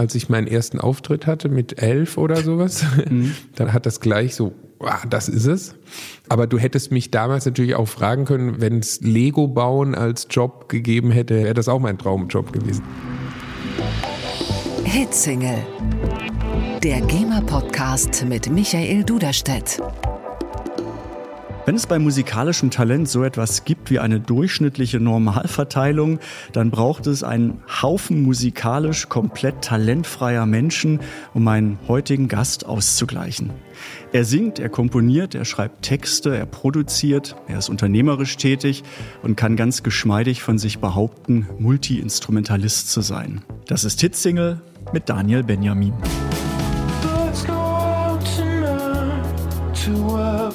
als ich meinen ersten Auftritt hatte mit elf oder sowas. Mhm. Dann hat das gleich so, ah, das ist es. Aber du hättest mich damals natürlich auch fragen können, wenn es Lego bauen als Job gegeben hätte, wäre das auch mein Traumjob gewesen. Hitsingle. Der GEMA-Podcast mit Michael Duderstedt. Wenn es bei musikalischem Talent so etwas gibt wie eine durchschnittliche Normalverteilung, dann braucht es einen Haufen musikalisch komplett talentfreier Menschen, um meinen heutigen Gast auszugleichen. Er singt, er komponiert, er schreibt Texte, er produziert, er ist unternehmerisch tätig und kann ganz geschmeidig von sich behaupten, Multi-Instrumentalist zu sein. Das ist Hitsingle mit Daniel Benjamin. Let's go tonight to where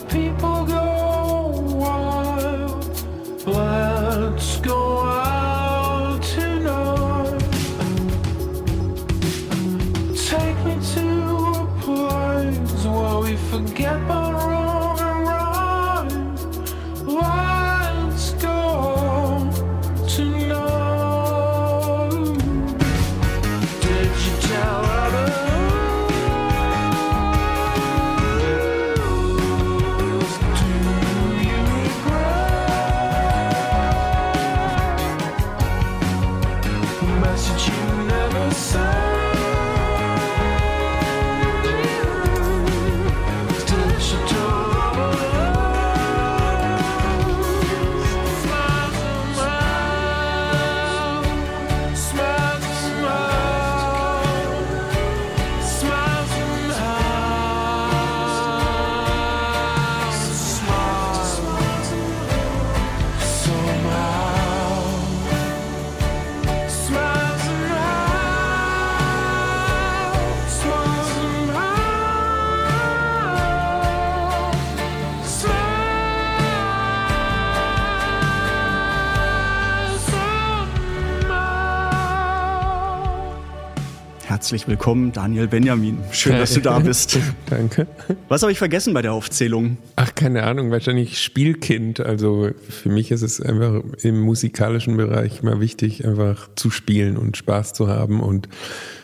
Herzlich willkommen, Daniel Benjamin. Schön, dass du da bist. Danke. Was habe ich vergessen bei der Aufzählung? Ach, keine Ahnung, wahrscheinlich Spielkind. Also für mich ist es einfach im musikalischen Bereich immer wichtig, einfach zu spielen und Spaß zu haben. Und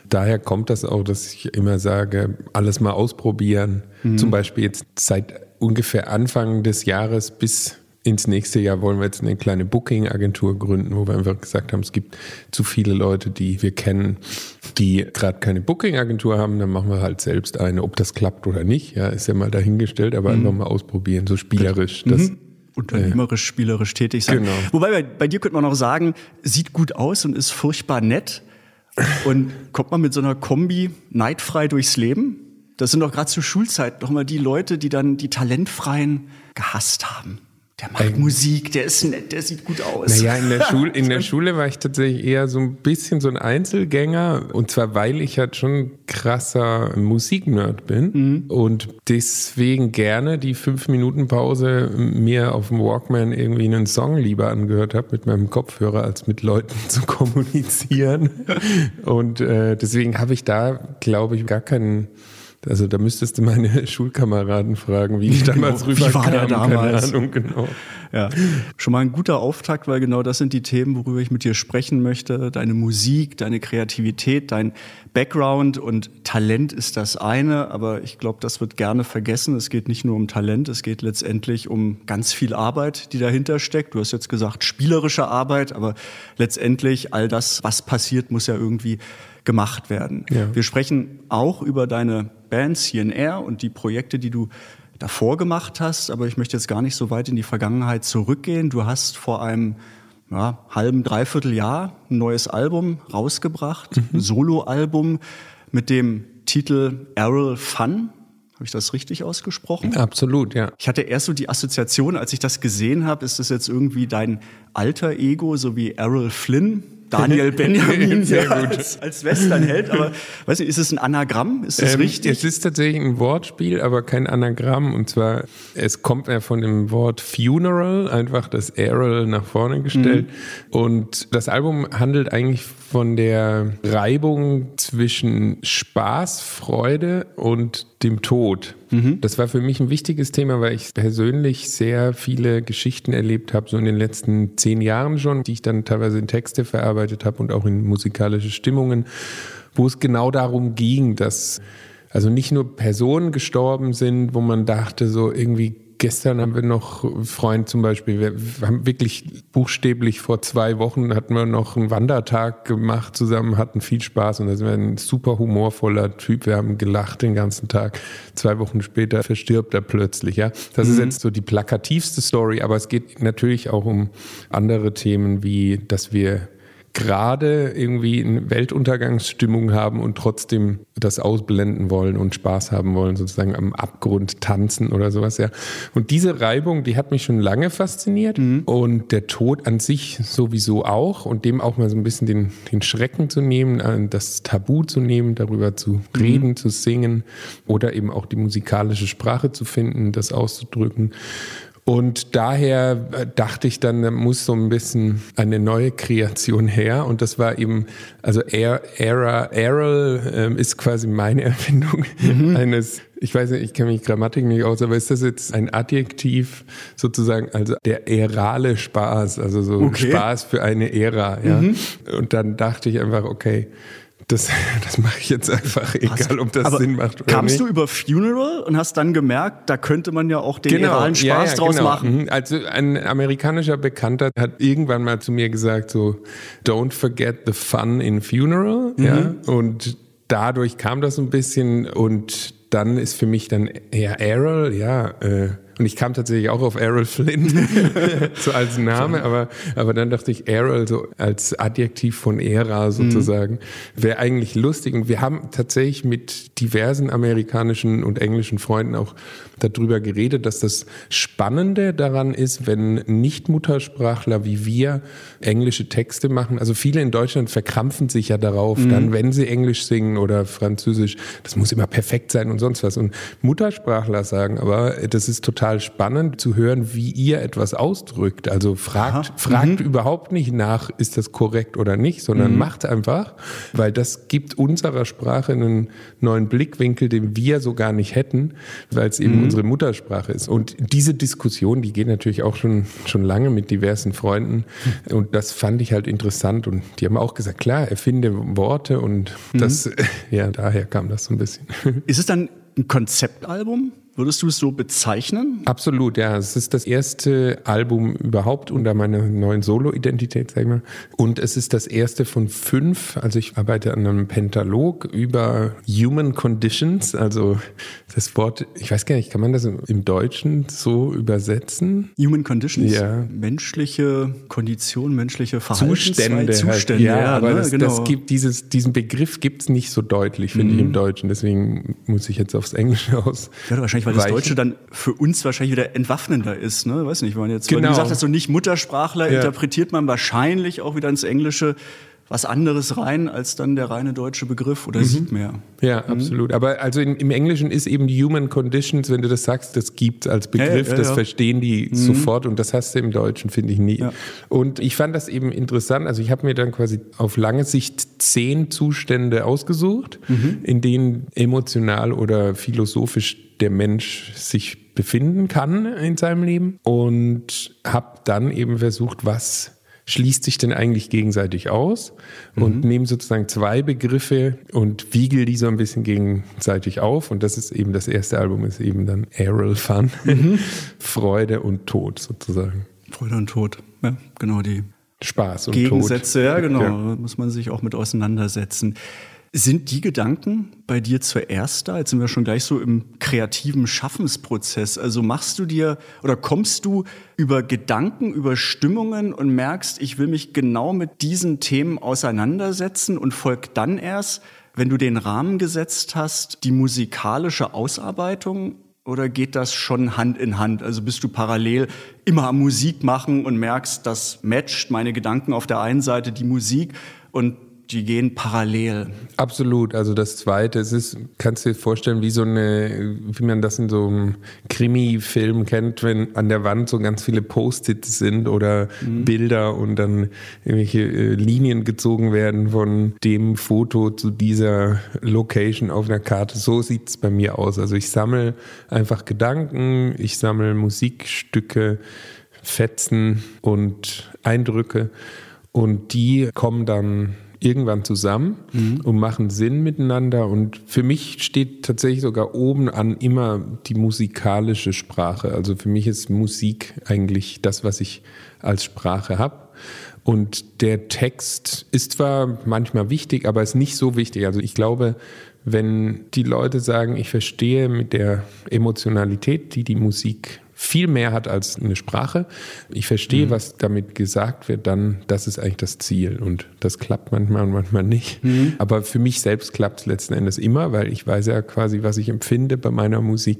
daher kommt das auch, dass ich immer sage, alles mal ausprobieren. Zum Beispiel jetzt seit ungefähr Anfang des Jahres bis ins nächste Jahr wollen wir jetzt eine kleine Booking-Agentur gründen, wo wir einfach gesagt haben, es gibt zu viele Leute, die wir kennen, die gerade keine Booking-Agentur haben, dann machen wir halt selbst eine. Ob das klappt oder nicht, ja, ist ja mal dahingestellt, aber einfach mal ausprobieren, so spielerisch. Das, Unternehmerisch, spielerisch tätig sein. Genau. Wobei bei, bei dir könnte man auch sagen, sieht gut aus und ist furchtbar nett. Und kommt man mit so einer Kombi neidfrei durchs Leben? Das sind doch gerade zur Schulzeit noch mal die Leute, die dann die Talentfreien gehasst haben. Der macht Eigentlich- Musik, der ist nett, der sieht gut aus. Naja, in der, Schule, in der Schule war ich tatsächlich eher so ein bisschen so ein Einzelgänger. Und zwar, weil ich halt schon krasser Musiknerd bin und deswegen gerne die fünf Minuten Pause mir auf dem Walkman irgendwie einen Song lieber angehört habe mit meinem Kopfhörer, als mit Leuten zu kommunizieren. Und äh, deswegen habe ich da, glaube ich, gar keinen. Also da müsstest du meine Schulkameraden fragen, wie ich damals Genau, wie war rüberkam. der damals? Keine Ahnung, genau. Ja, schon mal ein guter Auftakt, weil genau das sind die Themen, worüber ich mit dir sprechen möchte. Deine Musik, deine Kreativität, dein Background und Talent ist das eine, aber ich glaube, das wird gerne vergessen. Es geht nicht nur um Talent, es geht letztendlich um ganz viel Arbeit, die dahinter steckt. Du hast jetzt gesagt, spielerische Arbeit, aber letztendlich all das, was passiert, muss ja irgendwie gemacht werden. Ja. Wir sprechen auch über deine Band CNR und die Projekte, die du davor gemacht hast, aber ich möchte jetzt gar nicht so weit in die Vergangenheit zurückgehen. Du hast vor einem ja, halben, dreiviertel Jahr ein neues Album rausgebracht, ein Soloalbum mit dem Titel Errol Fun. Habe ich das richtig ausgesprochen? Absolut, ja. Ich hatte erst so die Assoziation, als ich das gesehen habe, ist das jetzt irgendwie dein alter Ego, so wie Errol Flynn, Daniel Benjamin Sehr ja, gut. Als, als Westernheld. Aber weiß nicht, ist es ein Anagramm? Ist das Ähm, richtig? Es ist tatsächlich ein Wortspiel, aber kein Anagramm. Und zwar, es kommt ja von dem Wort Funeral, einfach das Errol nach vorne gestellt. Und das Album handelt eigentlich von der Reibung zwischen Spaß, Freude und dem Tod. Das war für mich ein wichtiges Thema, weil ich persönlich sehr viele Geschichten erlebt habe, so in den letzten zehn Jahren schon, die ich dann teilweise in Texte verarbeitet habe und auch in musikalische Stimmungen. wo es genau darum ging, dass also nicht nur Personen gestorben sind, wo man dachte, so irgendwie gestern haben wir noch Freund zum Beispiel, wir haben wirklich buchstäblich vor zwei Wochen hatten wir noch einen Wandertag gemacht zusammen, hatten viel Spaß und da sind wir ein super humorvoller Typ. Wir haben gelacht den ganzen Tag. Zwei Wochen später verstirbt er plötzlich, ja. Das mhm. ist jetzt so die plakativste Story, aber es geht natürlich auch um andere Themen, wie dass wir gerade irgendwie eine Weltuntergangsstimmung haben und trotzdem das ausblenden wollen und Spaß haben wollen, sozusagen am Abgrund tanzen oder sowas, ja. Und diese Reibung, die hat mich schon lange fasziniert mhm. und der Tod an sich sowieso auch und dem auch mal so ein bisschen den, den Schrecken zu nehmen, äh, das Tabu zu nehmen, darüber zu reden, mhm. zu singen oder eben auch die musikalische Sprache zu finden, das auszudrücken. Und daher äh, dachte ich dann, da muss so ein bisschen eine neue Kreation her. Und das war eben, also Era, Errol ähm, ist quasi meine Erfindung mhm. eines, ich weiß nicht, ich kenne mich Grammatik nicht aus, aber ist das jetzt ein Adjektiv sozusagen, also der erale Spaß, also so okay. Spaß für eine Ära, ja. Mhm. Und dann dachte ich einfach, okay, das, das mache ich jetzt einfach, egal ob das Sinn macht oder kamst nicht. du über Funeral und hast dann gemerkt, da könnte man ja auch den genau, realen Spaß ja, ja, draus genau. machen? Mhm. Also ein amerikanischer Bekannter hat irgendwann mal zu mir gesagt so, don't forget the fun in Funeral, mhm. ja, und dadurch kam das ein bisschen und dann ist für mich dann eher Errol, ja, äh, und ich kam tatsächlich auch auf Errol Flynn, so als Name, aber, aber dann dachte ich, Errol so als Adjektiv von Ära sozusagen, mhm. wäre eigentlich lustig. Und wir haben tatsächlich mit diversen amerikanischen und englischen Freunden auch darüber geredet, dass das Spannende daran ist, wenn Nicht-Muttersprachler wie wir englische Texte machen. Also viele in Deutschland verkrampfen sich ja darauf, mhm. dann, wenn sie Englisch singen oder Französisch, das muss immer perfekt sein und sonst was. Und Muttersprachler sagen aber, das ist total spannend zu hören, wie ihr etwas ausdrückt. Also fragt, Aha. fragt mhm. überhaupt nicht nach, ist das korrekt oder nicht, sondern mhm. macht einfach, weil das gibt unserer Sprache einen neuen Blickwinkel, den wir so gar nicht hätten, weil es eben mhm unsere Muttersprache ist. Und diese Diskussion, die geht natürlich auch schon, schon lange mit diversen Freunden. Und das fand ich halt interessant. Und die haben auch gesagt, klar, erfinde Worte und das, mhm. ja, daher kam das so ein bisschen. Ist es dann ein Konzeptalbum? Würdest du es so bezeichnen? Absolut, ja. Es ist das erste Album überhaupt unter meiner neuen Solo-Identität, sag ich mal. Und es ist das erste von fünf. Also ich arbeite an einem Pentalog über Human Conditions. Also das Wort, ich weiß gar nicht, kann man das im Deutschen so übersetzen? Human Conditions? Ja. Menschliche Kondition, menschliche Verhaltensweisen. Zustände. Zustände, halt. ja, ja, aber ne? das, genau. das, gibt dieses, diesen Begriff gibt es nicht so deutlich, finde mhm. ich, im Deutschen. Deswegen muss ich jetzt aufs Englische aus. Ja, wahrscheinlich weil das Deutsche dann für uns wahrscheinlich wieder entwaffnender ist, ne? Weiß nicht, wenn man jetzt, genau. weil du gesagt hast, so nicht Muttersprachler, ja. interpretiert man wahrscheinlich auch wieder ins Englische was anderes rein als dann der reine deutsche Begriff oder mhm. sieht mehr. Ja, mhm. absolut. Aber also in, im Englischen ist eben Human Conditions, wenn du das sagst, das gibt als Begriff, ja, ja, das ja. verstehen die mhm. sofort und das hast du im Deutschen, finde ich nie. Und ich fand das eben interessant. Also ich habe mir dann quasi auf lange Sicht zehn Zustände ausgesucht, mhm. in denen emotional oder philosophisch der Mensch sich befinden kann in seinem Leben und habe dann eben versucht, was schließt sich denn eigentlich gegenseitig aus und mhm. nehme sozusagen zwei Begriffe und wiegel die so ein bisschen gegenseitig auf und das ist eben das erste Album ist eben dann Errol Fun, mhm. Freude und Tod sozusagen. Freude und Tod, ja, genau die Spaß und Gegensätze, Tod. ja genau, ja. muss man sich auch mit auseinandersetzen. Sind die Gedanken bei dir zuerst da? Jetzt sind wir schon gleich so im kreativen Schaffensprozess. Also machst du dir oder kommst du über Gedanken, über Stimmungen und merkst, ich will mich genau mit diesen Themen auseinandersetzen und folgt dann erst, wenn du den Rahmen gesetzt hast, die musikalische Ausarbeitung? Oder geht das schon Hand in Hand? Also bist du parallel immer am Musik machen und merkst, das matcht meine Gedanken auf der einen Seite die Musik und die gehen parallel. Absolut. Also das Zweite, es ist, kannst du dir vorstellen, wie so eine, wie man das in so einem Krimi-Film kennt, wenn an der Wand so ganz viele Post-its sind oder mhm. Bilder und dann irgendwelche äh, Linien gezogen werden von dem Foto zu dieser Location auf einer Karte. So sieht es bei mir aus. Also ich sammle einfach Gedanken, ich sammle Musikstücke, Fetzen und Eindrücke und die kommen dann irgendwann zusammen mhm. und machen Sinn miteinander. Und für mich steht tatsächlich sogar oben an immer die musikalische Sprache. Also für mich ist Musik eigentlich das, was ich als Sprache habe. Und der Text ist zwar manchmal wichtig, aber ist nicht so wichtig. Also ich glaube, wenn die Leute sagen, ich verstehe mit der Emotionalität, die die Musik viel mehr hat als eine Sprache. Ich verstehe, mhm. was damit gesagt wird, dann das ist eigentlich das Ziel. Und das klappt manchmal und manchmal nicht. Mhm. Aber für mich selbst klappt es letzten Endes immer, weil ich weiß ja quasi, was ich empfinde bei meiner Musik.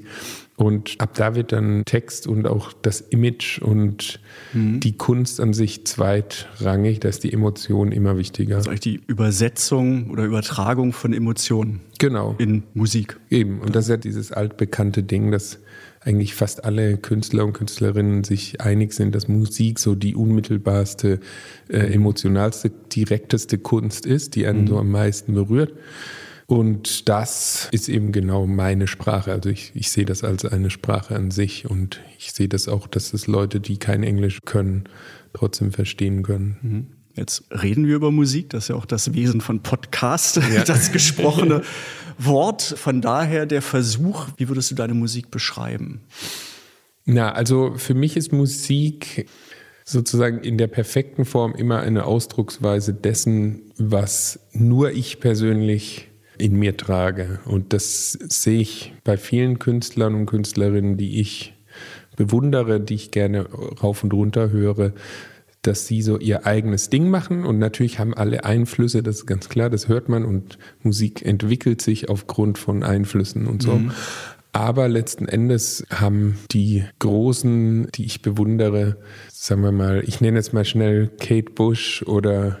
Und ab da wird dann Text und auch das Image und mhm. die Kunst an sich zweitrangig, da ist die Emotion immer wichtiger. Das ist eigentlich die Übersetzung oder Übertragung von Emotionen. Genau. In Musik. Eben. Und das ist ja dieses altbekannte Ding, dass eigentlich fast alle Künstler und Künstlerinnen sich einig sind, dass Musik so die unmittelbarste, äh, emotionalste, direkteste Kunst ist, die einen mhm. so am meisten berührt. Und das ist eben genau meine Sprache. Also ich, ich sehe das als eine Sprache an sich und ich sehe das auch, dass es Leute, die kein Englisch können, trotzdem verstehen können. Mhm. Jetzt reden wir über Musik, das ist ja auch das Wesen von Podcast, ja. das gesprochene Wort. Von daher der Versuch, wie würdest du deine Musik beschreiben? Na, also für mich ist Musik sozusagen in der perfekten Form immer eine Ausdrucksweise dessen, was nur ich persönlich in mir trage. Und das sehe ich bei vielen Künstlern und Künstlerinnen, die ich bewundere, die ich gerne rauf und runter höre, dass sie so ihr eigenes Ding machen und natürlich haben alle Einflüsse, das ist ganz klar, das hört man und Musik entwickelt sich aufgrund von Einflüssen und so. Mhm. Aber letzten Endes haben die Großen, die ich bewundere, sagen wir mal, ich nenne jetzt mal schnell Kate Bush oder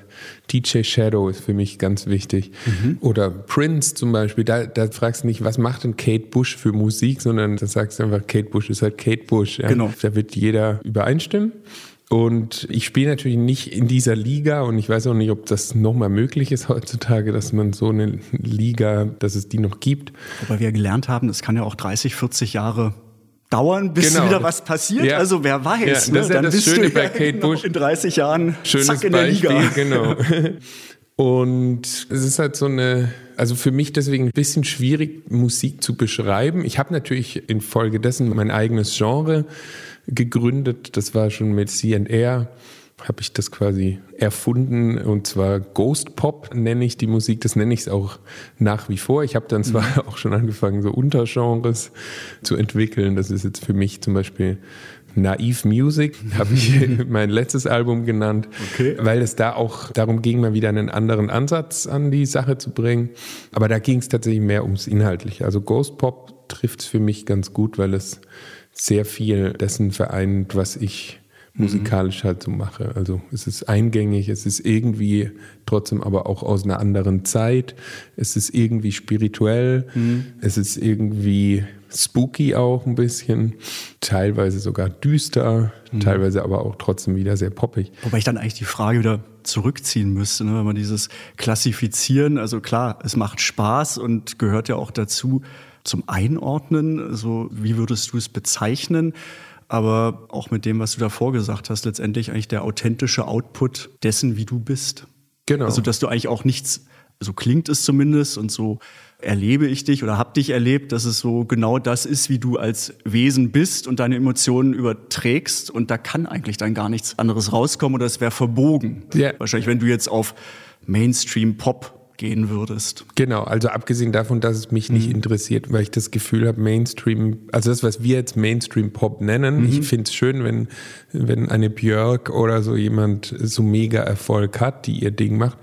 DJ Shadow ist für mich ganz wichtig. Mhm. Oder Prince zum Beispiel. Da, da fragst du nicht, was macht denn Kate Bush für Musik, sondern da sagst du einfach, Kate Bush ist halt Kate Bush. Ja? Genau. Da wird jeder übereinstimmen. Und ich spiele natürlich nicht in dieser Liga und ich weiß auch nicht, ob das nochmal möglich ist heutzutage, dass man so eine Liga, dass es die noch gibt. Wobei wir gelernt haben, es kann ja auch 30, 40 Jahre dauern, bis genau. wieder was passiert. Ja. Also wer weiß. Ja, das ne? ist ja das Schöne bei Kate Bush. In 30 Jahren Schönes zack in Beispiel, der Liga. Genau. Und es ist halt so eine, also für mich deswegen ein bisschen schwierig, Musik zu beschreiben. Ich habe natürlich infolgedessen mein eigenes Genre gegründet. Das war schon mit CR habe ich das quasi erfunden und zwar Ghost Pop nenne ich die Musik, das nenne ich es auch nach wie vor. Ich habe dann zwar mhm. auch schon angefangen, so Untergenres zu entwickeln. Das ist jetzt für mich zum Beispiel Naive Music, habe ich mein letztes Album genannt, okay. weil es da auch darum ging, mal wieder einen anderen Ansatz an die Sache zu bringen. Aber da ging es tatsächlich mehr ums Inhaltliche. Also Ghost Pop trifft es für mich ganz gut, weil es sehr viel dessen vereint, was ich musikalisch halt so mache. Also es ist eingängig, es ist irgendwie trotzdem aber auch aus einer anderen Zeit. Es ist irgendwie spirituell, mhm. es ist irgendwie spooky auch ein bisschen, teilweise sogar düster, mhm. teilweise aber auch trotzdem wieder sehr poppig. Wobei ich dann eigentlich die Frage wieder zurückziehen müsste, ne? wenn man dieses Klassifizieren, also klar, es macht Spaß und gehört ja auch dazu, zum Einordnen? So, wie würdest du es bezeichnen? Aber auch mit dem, was du davor gesagt hast, letztendlich eigentlich der authentische Output dessen, wie du bist. Genau. Also, dass du eigentlich auch nichts, so klingt es zumindest und so erlebe ich dich oder hab dich erlebt, dass es so genau das ist, wie du als Wesen bist und deine Emotionen überträgst und da kann eigentlich dann gar nichts anderes rauskommen oder es wäre verbogen. Ja. Wahrscheinlich, wenn du jetzt auf Mainstream Pop gehen würdest. Genau, also abgesehen davon, dass es mich mhm. nicht interessiert, weil ich das Gefühl habe, Mainstream, also das, was wir jetzt Mainstream-Pop nennen, mhm. ich finde es schön, wenn, wenn eine Björk oder so jemand so mega Erfolg hat, die ihr Ding macht.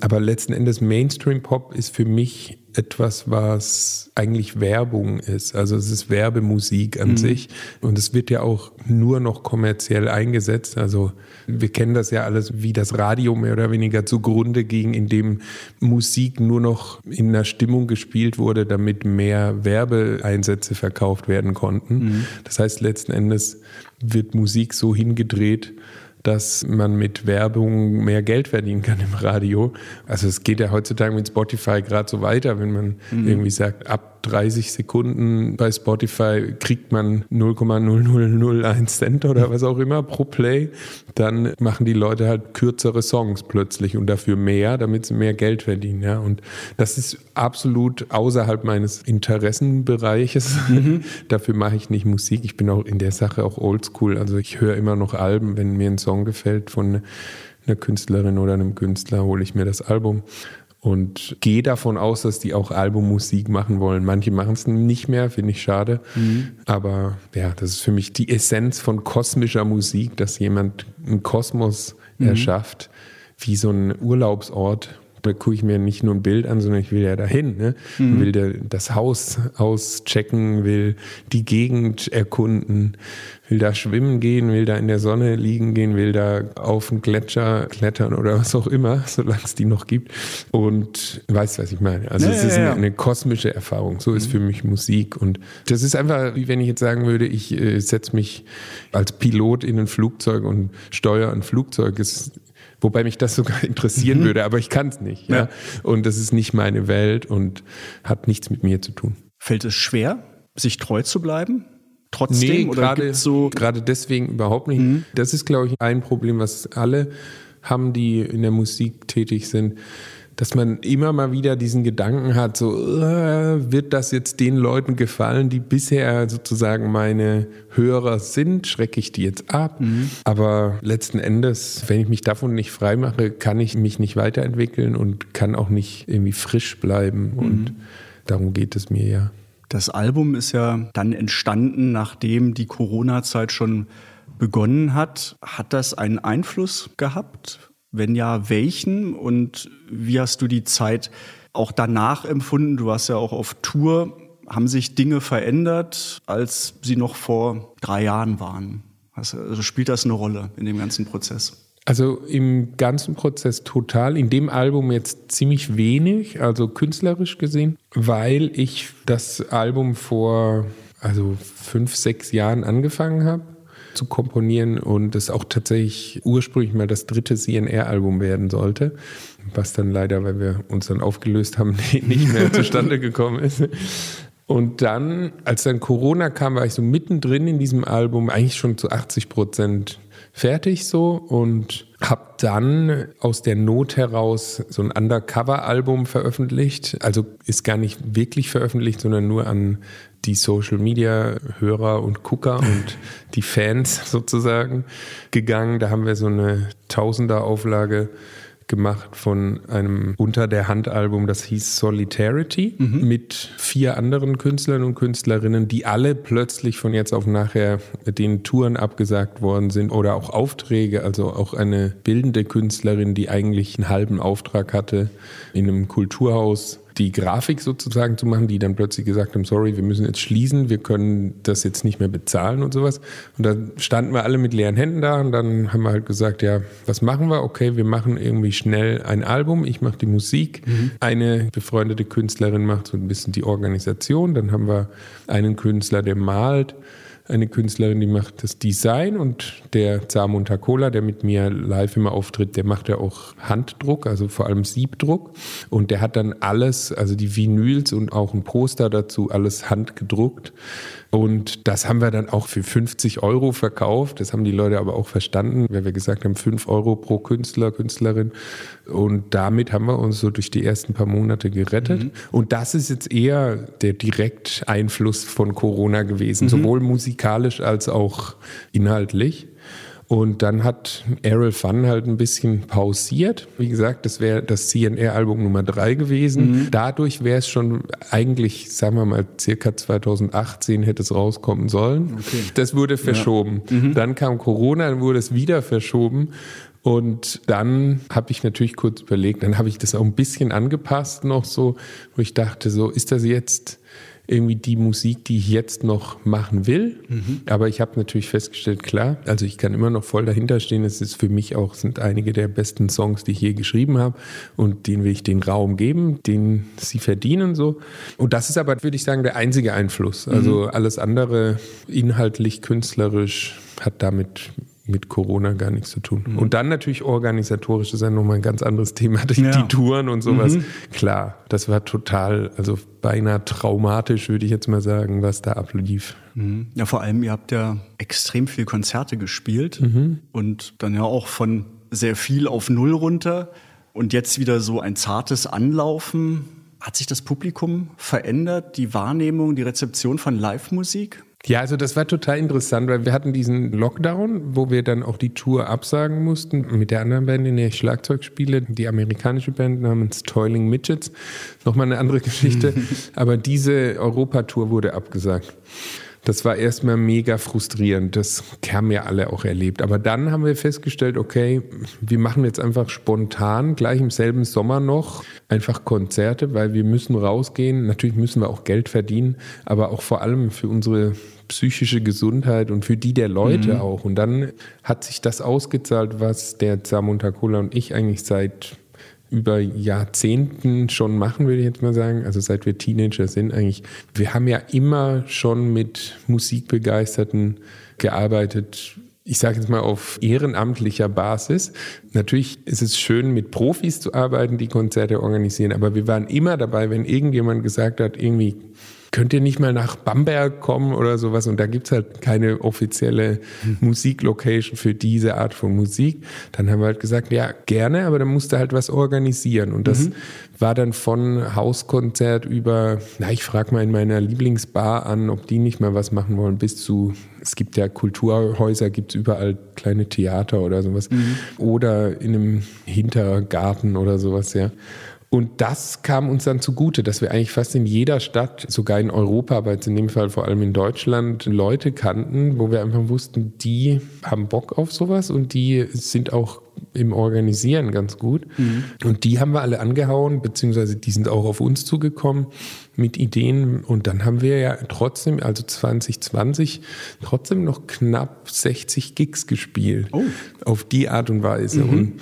Aber letzten Endes Mainstream-Pop ist für mich etwas, was eigentlich Werbung ist. Also es ist Werbemusik an mhm. sich und es wird ja auch nur noch kommerziell eingesetzt. Also wir kennen das ja alles, wie das Radio mehr oder weniger zugrunde ging, indem Musik nur noch in einer Stimmung gespielt wurde, damit mehr Werbeeinsätze verkauft werden konnten. Mhm. Das heißt, letzten Endes wird Musik so hingedreht, dass man mit Werbung mehr Geld verdienen kann im Radio. Also es geht ja heutzutage mit Spotify gerade so weiter, wenn man mhm. irgendwie sagt, ab 30 Sekunden bei Spotify kriegt man 0,0001 Cent oder was auch immer pro Play, dann machen die Leute halt kürzere Songs plötzlich und dafür mehr, damit sie mehr Geld verdienen. Ja. Und das ist absolut außerhalb meines Interessenbereiches. Mhm. dafür mache ich nicht Musik. Ich bin auch in der Sache auch oldschool. Also ich höre immer noch Alben, wenn mir ein Song gefällt von einer Künstlerin oder einem Künstler, hole ich mir das Album und gehe davon aus, dass die auch Albummusik machen wollen. Manche machen es nicht mehr, finde ich schade. Mhm. Aber ja, das ist für mich die Essenz von kosmischer Musik, dass jemand einen Kosmos mhm. erschafft, wie so ein Urlaubsort, da gucke ich mir nicht nur ein Bild an, sondern ich will ja dahin. Ne? Mhm. Will der, das Haus auschecken, will die Gegend erkunden, will da schwimmen gehen, will da in der Sonne liegen gehen, will da auf einen Gletscher klettern oder was auch immer, solange es die noch gibt. Und weißt, was ich meine. Also ja, es ist ja, ja. Eine, eine, kosmische Erfahrung. So ist mhm. für mich Musik. Und das ist einfach, wie wenn ich jetzt sagen würde, ich äh, setze mich als Pilot in ein Flugzeug und steuere ein Flugzeug. Es Wobei mich das sogar interessieren mhm. würde, aber ich kann es nicht. Ja? ja? Und das ist nicht meine Welt und hat nichts mit mir zu tun. Fällt es schwer, sich treu zu bleiben? Trotzdem? Nee, gerade, so gerade deswegen überhaupt nicht. Mhm. Das ist, glaube ich, ein Problem, was alle haben, die in der Musik tätig sind dass man immer mal wieder diesen Gedanken hat, so äh, wird das jetzt den Leuten gefallen, die bisher sozusagen meine Hörer sind, schrecke ich die jetzt ab. Mhm. Aber letzten Endes, wenn ich mich davon nicht frei mache, kann ich mich nicht weiterentwickeln und kann auch nicht irgendwie frisch bleiben. Mhm. Und darum geht es mir ja. Das Album ist ja dann entstanden, nachdem die Corona-Zeit schon begonnen hat. Hat das einen Einfluss gehabt? Wenn ja, welchen? Und wie hast du die Zeit auch danach empfunden? Du warst ja auch auf Tour. Haben sich Dinge verändert, als sie noch vor drei Jahren waren? Also spielt das eine Rolle in dem ganzen Prozess? Also im ganzen Prozess total, in dem Album jetzt ziemlich wenig, also künstlerisch gesehen, weil ich das Album vor also fünf, sechs Jahren angefangen habe zu komponieren und es auch tatsächlich ursprünglich mal das dritte CNR-Album werden sollte, was dann leider, weil wir uns dann aufgelöst haben, nicht mehr zustande gekommen ist. Und dann, als dann Corona kam, war ich so mittendrin in diesem Album, eigentlich schon zu 80 Prozent fertig so und habe dann aus der Not heraus so ein Undercover-Album veröffentlicht. Also ist gar nicht wirklich veröffentlicht, sondern nur an die Social Media Hörer und Gucker und die Fans sozusagen gegangen. Da haben wir so eine Tausender Auflage gemacht von einem Unter der Hand Album, das hieß Solitarity, mhm. mit vier anderen Künstlern und Künstlerinnen, die alle plötzlich von jetzt auf nachher den Touren abgesagt worden sind oder auch Aufträge, also auch eine bildende Künstlerin, die eigentlich einen halben Auftrag hatte in einem Kulturhaus die Grafik sozusagen zu machen, die dann plötzlich gesagt haben, sorry, wir müssen jetzt schließen, wir können das jetzt nicht mehr bezahlen und sowas. Und dann standen wir alle mit leeren Händen da und dann haben wir halt gesagt, ja, was machen wir? Okay, wir machen irgendwie schnell ein Album, ich mache die Musik, mhm. eine befreundete Künstlerin macht so ein bisschen die Organisation, dann haben wir einen Künstler, der malt, eine Künstlerin, die macht das Design und der Zamon Takola, der mit mir live immer auftritt, der macht ja auch Handdruck, also vor allem Siebdruck und der hat dann alles, also die Vinyls und auch ein Poster dazu, alles handgedruckt und das haben wir dann auch für 50 Euro verkauft. Das haben die Leute aber auch verstanden, weil wir gesagt haben, 5 Euro pro Künstler, Künstlerin. Und damit haben wir uns so durch die ersten paar Monate gerettet. Mhm. Und das ist jetzt eher der Direkteinfluss von Corona gewesen, mhm. sowohl musikalisch als auch inhaltlich. Und dann hat Errol Fun halt ein bisschen pausiert. Wie gesagt, das wäre das CNR-Album Nummer drei gewesen. Mhm. Dadurch wäre es schon eigentlich, sagen wir mal, circa 2018 hätte es rauskommen sollen. Okay. Das wurde verschoben. Ja. Mhm. Dann kam Corona, dann wurde es wieder verschoben. Und dann habe ich natürlich kurz überlegt, dann habe ich das auch ein bisschen angepasst noch so, wo ich dachte, so ist das jetzt irgendwie die Musik, die ich jetzt noch machen will. Mhm. Aber ich habe natürlich festgestellt, klar, also ich kann immer noch voll dahinter stehen. Es ist für mich auch, sind einige der besten Songs, die ich je geschrieben habe. Und denen will ich den Raum geben, den sie verdienen so. Und das ist aber, würde ich sagen, der einzige Einfluss. Also mhm. alles andere, inhaltlich, künstlerisch, hat damit mit Corona gar nichts zu tun. Mhm. Und dann natürlich organisatorisch, ist ja nochmal ein ganz anderes Thema, die, ja. Touren und sowas. Mhm. Klar, das war total, also beinahe traumatisch, würde ich jetzt mal sagen, was da ablief. Mhm. Ja, vor allem, ihr habt ja extrem viel Konzerte gespielt mhm. und dann ja auch von sehr viel auf Null runter und jetzt wieder so ein zartes Anlaufen. Hat sich das Publikum verändert, die Wahrnehmung, die Rezeption von Live-Musik? Ja, also das war total interessant, weil wir hatten diesen Lockdown, wo wir dann auch die Tour absagen mussten mit der anderen Band, in der ich Schlagzeug spiele, die amerikanische Band namens Toiling Midgets. Nochmal eine andere Geschichte. Aber diese Europatour wurde abgesagt. Das war erstmal mega frustrierend. Das haben wir alle auch erlebt. Aber dann haben wir festgestellt, okay, wir machen jetzt einfach spontan, gleich im selben Sommer noch, einfach Konzerte, weil wir müssen rausgehen. Natürlich müssen wir auch Geld verdienen, aber auch vor allem für unsere psychische Gesundheit und für die der Leute mhm. auch. Und dann hat sich das ausgezahlt, was der Zamuntakola und ich eigentlich seit über Jahrzehnten schon machen, würde ich jetzt mal sagen. Also seit wir Teenager sind eigentlich. Wir haben ja immer schon mit Musikbegeisterten gearbeitet. Ich sage jetzt mal auf ehrenamtlicher Basis. Natürlich ist es schön, mit Profis zu arbeiten, die Konzerte organisieren, aber wir waren immer dabei, wenn irgendjemand gesagt hat, irgendwie könnt ihr nicht mal nach Bamberg kommen oder sowas? Und da gibt's halt keine offizielle hm. Musiklocation für diese Art von Musik. Dann haben wir halt gesagt, ja, gerne, aber dann musst du halt was organisieren. Und das mhm. war dann von Hauskonzert über, na, ich frage mal in meiner Lieblingsbar an, ob die nicht mal was machen wollen, bis zu, es gibt ja Kulturhäuser, gibt's überall kleine Theater oder sowas. Mhm. Oder in einem Hintergarten oder sowas, ja. Und das kam uns dann zugute, dass wir eigentlich fast in jeder Stadt, sogar in Europa, aber jetzt in dem Fall vor allem in Deutschland, Leute kannten, wo wir einfach wussten, die haben Bock auf sowas und die sind auch im Organisieren ganz gut. Mhm. Und die haben wir alle angehauen, beziehungsweise die sind auch auf uns zugekommen mit Ideen. Und dann haben wir ja trotzdem, also 2020, trotzdem noch knapp 60 Gigs gespielt. Oh. Auf die Art und Weise. Mhm. Und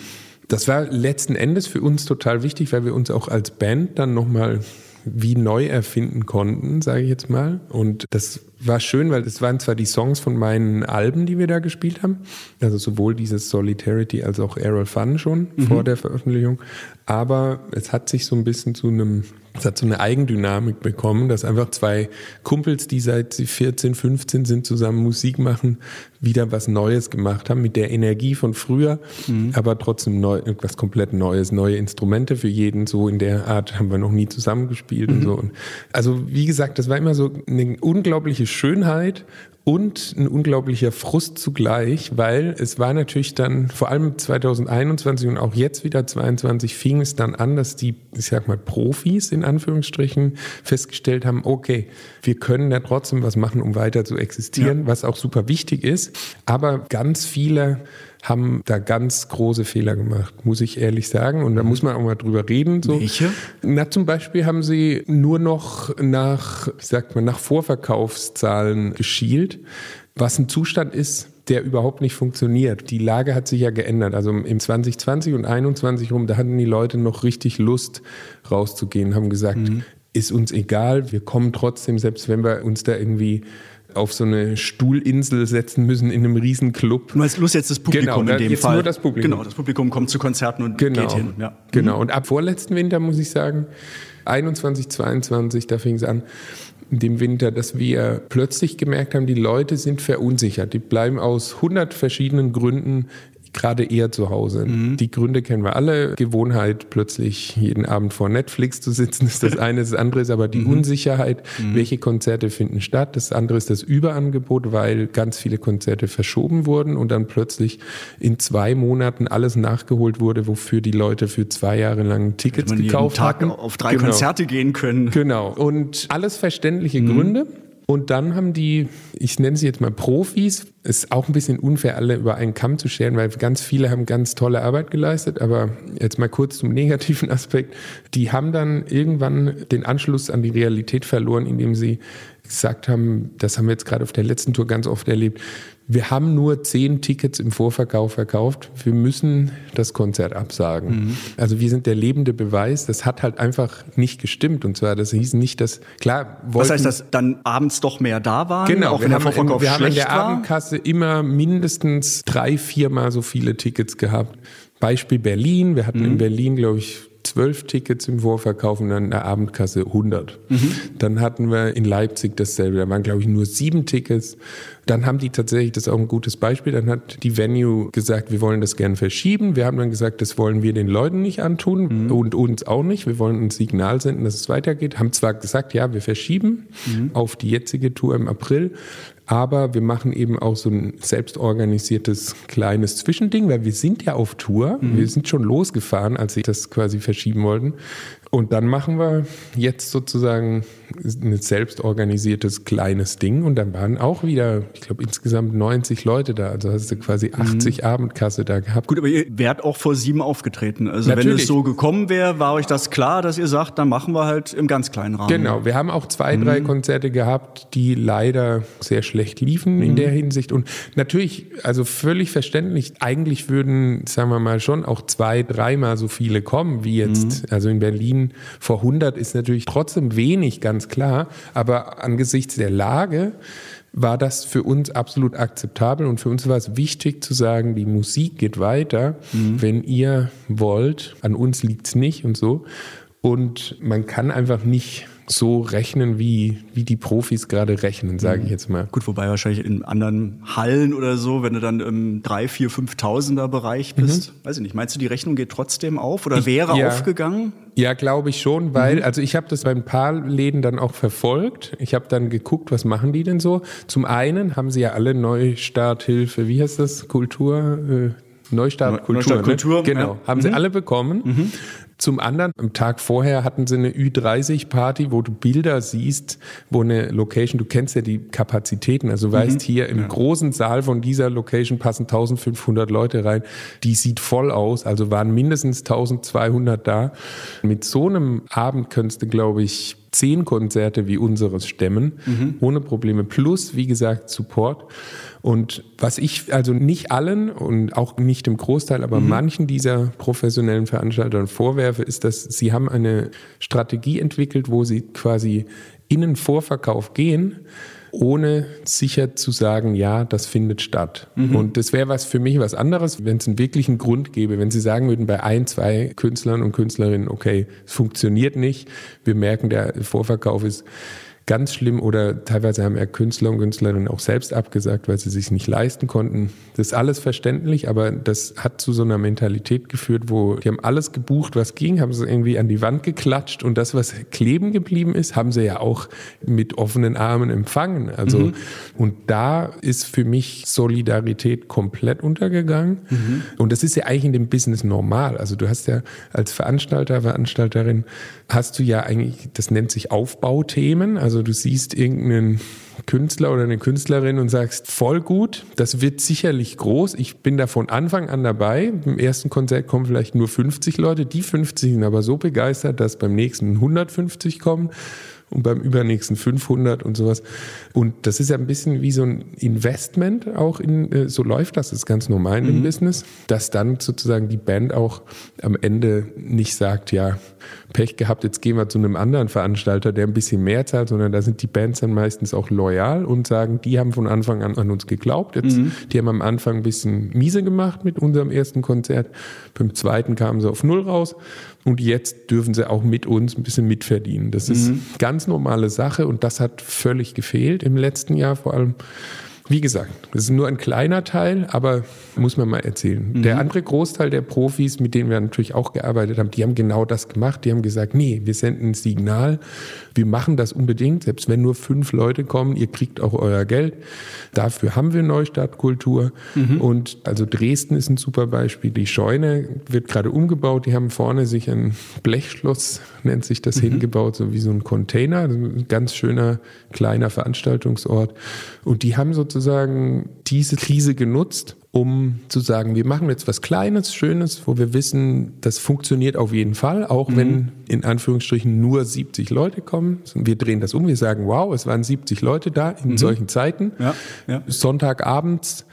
das war letzten Endes für uns total wichtig, weil wir uns auch als Band dann nochmal wie neu erfinden konnten, sage ich jetzt mal. Und das war schön, weil das waren zwar die Songs von meinen Alben, die wir da gespielt haben, also sowohl dieses Solidarity als auch Errol Fun schon mhm. vor der Veröffentlichung, aber es hat sich so ein bisschen zu einem es hat so eine Eigendynamik bekommen, dass einfach zwei Kumpels, die seit sie 14, 15 sind, zusammen Musik machen, wieder was Neues gemacht haben mit der Energie von früher, mhm. aber trotzdem neu, etwas komplett Neues, neue Instrumente für jeden. So in der Art haben wir noch nie zusammengespielt mhm. und so. Also wie gesagt, das war immer so eine unglaubliche Schönheit und ein unglaublicher Frust zugleich, weil es war natürlich dann vor allem 2021 und auch jetzt wieder 22 fing es dann an, dass die, ich sag mal, Profis in Anführungsstrichen festgestellt haben, okay, wir können ja trotzdem was machen, um weiter zu existieren, ja. was auch super wichtig ist. Aber ganz viele haben da ganz große Fehler gemacht, muss ich ehrlich sagen. Und da muss man auch mal drüber reden. So. Welche? Na, zum Beispiel haben sie nur noch nach, wie sagt man, nach Vorverkaufszahlen geschielt, was ein Zustand ist, der überhaupt nicht funktioniert. Die Lage hat sich ja geändert. Also im 2020 und 2021 rum, da hatten die Leute noch richtig Lust rauszugehen, haben gesagt, mhm. ist uns egal, wir kommen trotzdem, selbst wenn wir uns da irgendwie auf so eine Stuhlinsel setzen müssen in einem riesen Club. Du hast Lust jetzt das Publikum genau, in dem jetzt Fall. Nur das Publikum. Genau, das Publikum kommt zu Konzerten und genau, geht hin. Ja. Genau. Mhm. Und ab vorletzten Winter muss ich sagen, 21, 22, da fing es an, in dem Winter, dass wir plötzlich gemerkt haben, die Leute sind verunsichert. Die bleiben aus 100 verschiedenen Gründen gerade eher zu Hause. Mhm. Die Gründe kennen wir alle. Gewohnheit, plötzlich jeden Abend vor Netflix zu sitzen, ist das eine. Das andere ist aber die mhm. Unsicherheit. Mhm. Welche Konzerte finden statt? Das andere ist das Überangebot, weil ganz viele Konzerte verschoben wurden und dann plötzlich in zwei Monaten alles nachgeholt wurde, wofür die Leute für zwei Jahre lang Tickets gekauft Tag hatten. auf drei genau. Konzerte gehen können. Genau. Und alles verständliche mhm. Gründe. Und dann haben die, ich nenne sie jetzt mal Profis, ist auch ein bisschen unfair, alle über einen Kamm zu scheren, weil ganz viele haben ganz tolle Arbeit geleistet. Aber jetzt mal kurz zum negativen Aspekt. Die haben dann irgendwann den Anschluss an die Realität verloren, indem sie gesagt haben, das haben wir jetzt gerade auf der letzten Tour ganz oft erlebt, wir haben nur zehn Tickets im Vorverkauf verkauft. Wir müssen das Konzert absagen. Mhm. Also wir sind der lebende Beweis. Das hat halt einfach nicht gestimmt. Und zwar, das hieß nicht, dass, klar, wollten, Was heißt, dass dann abends doch mehr da waren? Genau. wir, haben, in, wir haben in der war? Abendkasse immer mindestens drei, viermal so viele Tickets gehabt. Beispiel Berlin. Wir hatten mhm. in Berlin, glaube ich, zwölf Tickets im Vorverkauf und dann in der Abendkasse 100. Mhm. Dann hatten wir in Leipzig dasselbe. Da waren, glaube ich, nur sieben Tickets. Dann haben die tatsächlich, das ist auch ein gutes Beispiel, dann hat die Venue gesagt, wir wollen das gerne verschieben. Wir haben dann gesagt, das wollen wir den Leuten nicht antun mhm. und uns auch nicht. Wir wollen ein Signal senden, dass es weitergeht. Haben zwar gesagt, ja, wir verschieben mhm. auf die jetzige Tour im April, aber wir machen eben auch so ein selbstorganisiertes kleines Zwischending, weil wir sind ja auf Tour. Mhm. Wir sind schon losgefahren, als sie das quasi verschieben wollten. Und dann machen wir jetzt sozusagen ein selbstorganisiertes kleines Ding und dann waren auch wieder, ich glaube, insgesamt 90 Leute da. Also hast du quasi 80 mhm. Abendkasse da gehabt. Gut, aber ihr wärt auch vor sieben aufgetreten. Also Natürlich. wenn es so gekommen wäre, war euch das klar, dass ihr sagt, dann machen wir halt im ganz kleinen Rahmen. Genau, wir haben auch zwei, mhm. drei Konzerte gehabt, die leider sehr schlecht liefen mhm. in der Hinsicht. Und natürlich, also völlig verständlich, eigentlich würden, sagen wir mal, schon auch zwei, dreimal so viele kommen wie jetzt. Mhm. Also in Berlin vor 100 ist natürlich trotzdem wenig, ganz klar. Aber angesichts der Lage war das für uns absolut akzeptabel und für uns war es wichtig zu sagen, die Musik geht weiter, mhm. wenn ihr wollt, an uns liegt es nicht und so. Und man kann einfach nicht so rechnen, wie, wie die Profis gerade rechnen, sage ich mhm. jetzt mal. Gut, wobei wahrscheinlich in anderen Hallen oder so, wenn du dann im 3, 4, 5.000er Bereich bist, mhm. weiß ich nicht, meinst du, die Rechnung geht trotzdem auf oder wäre ja, aufgegangen? Ja, glaube ich schon, weil, mhm. also ich habe das bei ein paar Läden dann auch verfolgt. Ich habe dann geguckt, was machen die denn so? Zum einen haben sie ja alle Neustarthilfe, wie heißt das, Kultur... Äh, Neustart Kultur. Neustart Kultur. Ne? Genau, ja. haben mhm. sie alle bekommen. Mhm. Zum anderen, am Tag vorher hatten sie eine Ü30-Party, wo du Bilder siehst, wo eine Location, du kennst ja die Kapazitäten, also du weißt, mhm. hier im ja. großen Saal von dieser Location passen 1500 Leute rein. Die sieht voll aus, also waren mindestens 1200 da. Mit so einem Abend könntest du, glaube ich, zehn Konzerte wie unseres stemmen, mhm. ohne Probleme. Plus, wie gesagt, Support. Und was ich also nicht allen und auch nicht im Großteil, aber mhm. manchen dieser professionellen Veranstaltern vorwerfe, ist, dass sie haben eine Strategie entwickelt, wo sie quasi in den Vorverkauf gehen, ohne sicher zu sagen, ja, das findet statt. Mhm. Und das wäre was für mich was anderes, wenn es einen wirklichen Grund gäbe, wenn Sie sagen würden, bei ein, zwei Künstlern und Künstlerinnen, okay, es funktioniert nicht, wir merken, der Vorverkauf ist ganz schlimm oder teilweise haben ja Künstler und Künstlerinnen auch selbst abgesagt, weil sie sich nicht leisten konnten. Das ist alles verständlich, aber das hat zu so einer Mentalität geführt, wo die haben alles gebucht, was ging, haben sie irgendwie an die Wand geklatscht und das, was kleben geblieben ist, haben sie ja auch mit offenen Armen empfangen. Also mhm. und da ist für mich Solidarität komplett untergegangen mhm. und das ist ja eigentlich in dem Business normal. Also du hast ja als Veranstalter, Veranstalterin hast du ja eigentlich, das nennt sich Aufbauthemen. Also du siehst irgendeinen Künstler oder eine Künstlerin und sagst, voll gut, das wird sicherlich groß. Ich bin da von Anfang an dabei. Im ersten Konzert kommen vielleicht nur 50 Leute. Die 50 sind aber so begeistert, dass beim nächsten 150 kommen und beim übernächsten 500 und sowas. Und das ist ja ein bisschen wie so ein Investment auch in, äh, so läuft das, ist ganz normal im mhm. Business, dass dann sozusagen die Band auch am Ende nicht sagt, ja, Pech gehabt, jetzt gehen wir zu einem anderen Veranstalter, der ein bisschen mehr zahlt, sondern da sind die Bands dann meistens auch loyal und sagen, die haben von Anfang an an uns geglaubt. Jetzt, mhm. Die haben am Anfang ein bisschen miese gemacht mit unserem ersten Konzert. Beim zweiten kamen sie auf Null raus und jetzt dürfen sie auch mit uns ein bisschen mitverdienen. Das ist mhm. ganz normale Sache und das hat völlig gefehlt im letzten Jahr vor allem. Wie gesagt, das ist nur ein kleiner Teil, aber muss man mal erzählen. Mhm. Der andere Großteil der Profis, mit denen wir natürlich auch gearbeitet haben, die haben genau das gemacht. Die haben gesagt, nee, wir senden ein Signal, wir machen das unbedingt, selbst wenn nur fünf Leute kommen, ihr kriegt auch euer Geld. Dafür haben wir Neustartkultur. Mhm. Und also Dresden ist ein super Beispiel. Die Scheune wird gerade umgebaut. Die haben vorne sich ein Blechschloss, nennt sich das, mhm. hingebaut, so wie so ein Container. Ein ganz schöner kleiner Veranstaltungsort. Und die haben sozusagen diese Krise genutzt, um zu sagen, wir machen jetzt was Kleines, Schönes, wo wir wissen, das funktioniert auf jeden Fall, auch mhm. wenn in Anführungsstrichen nur 70 Leute kommen. Wir drehen das um, wir sagen, wow, es waren 70 Leute da in mhm. solchen Zeiten. Ja, ja. Sonntagabends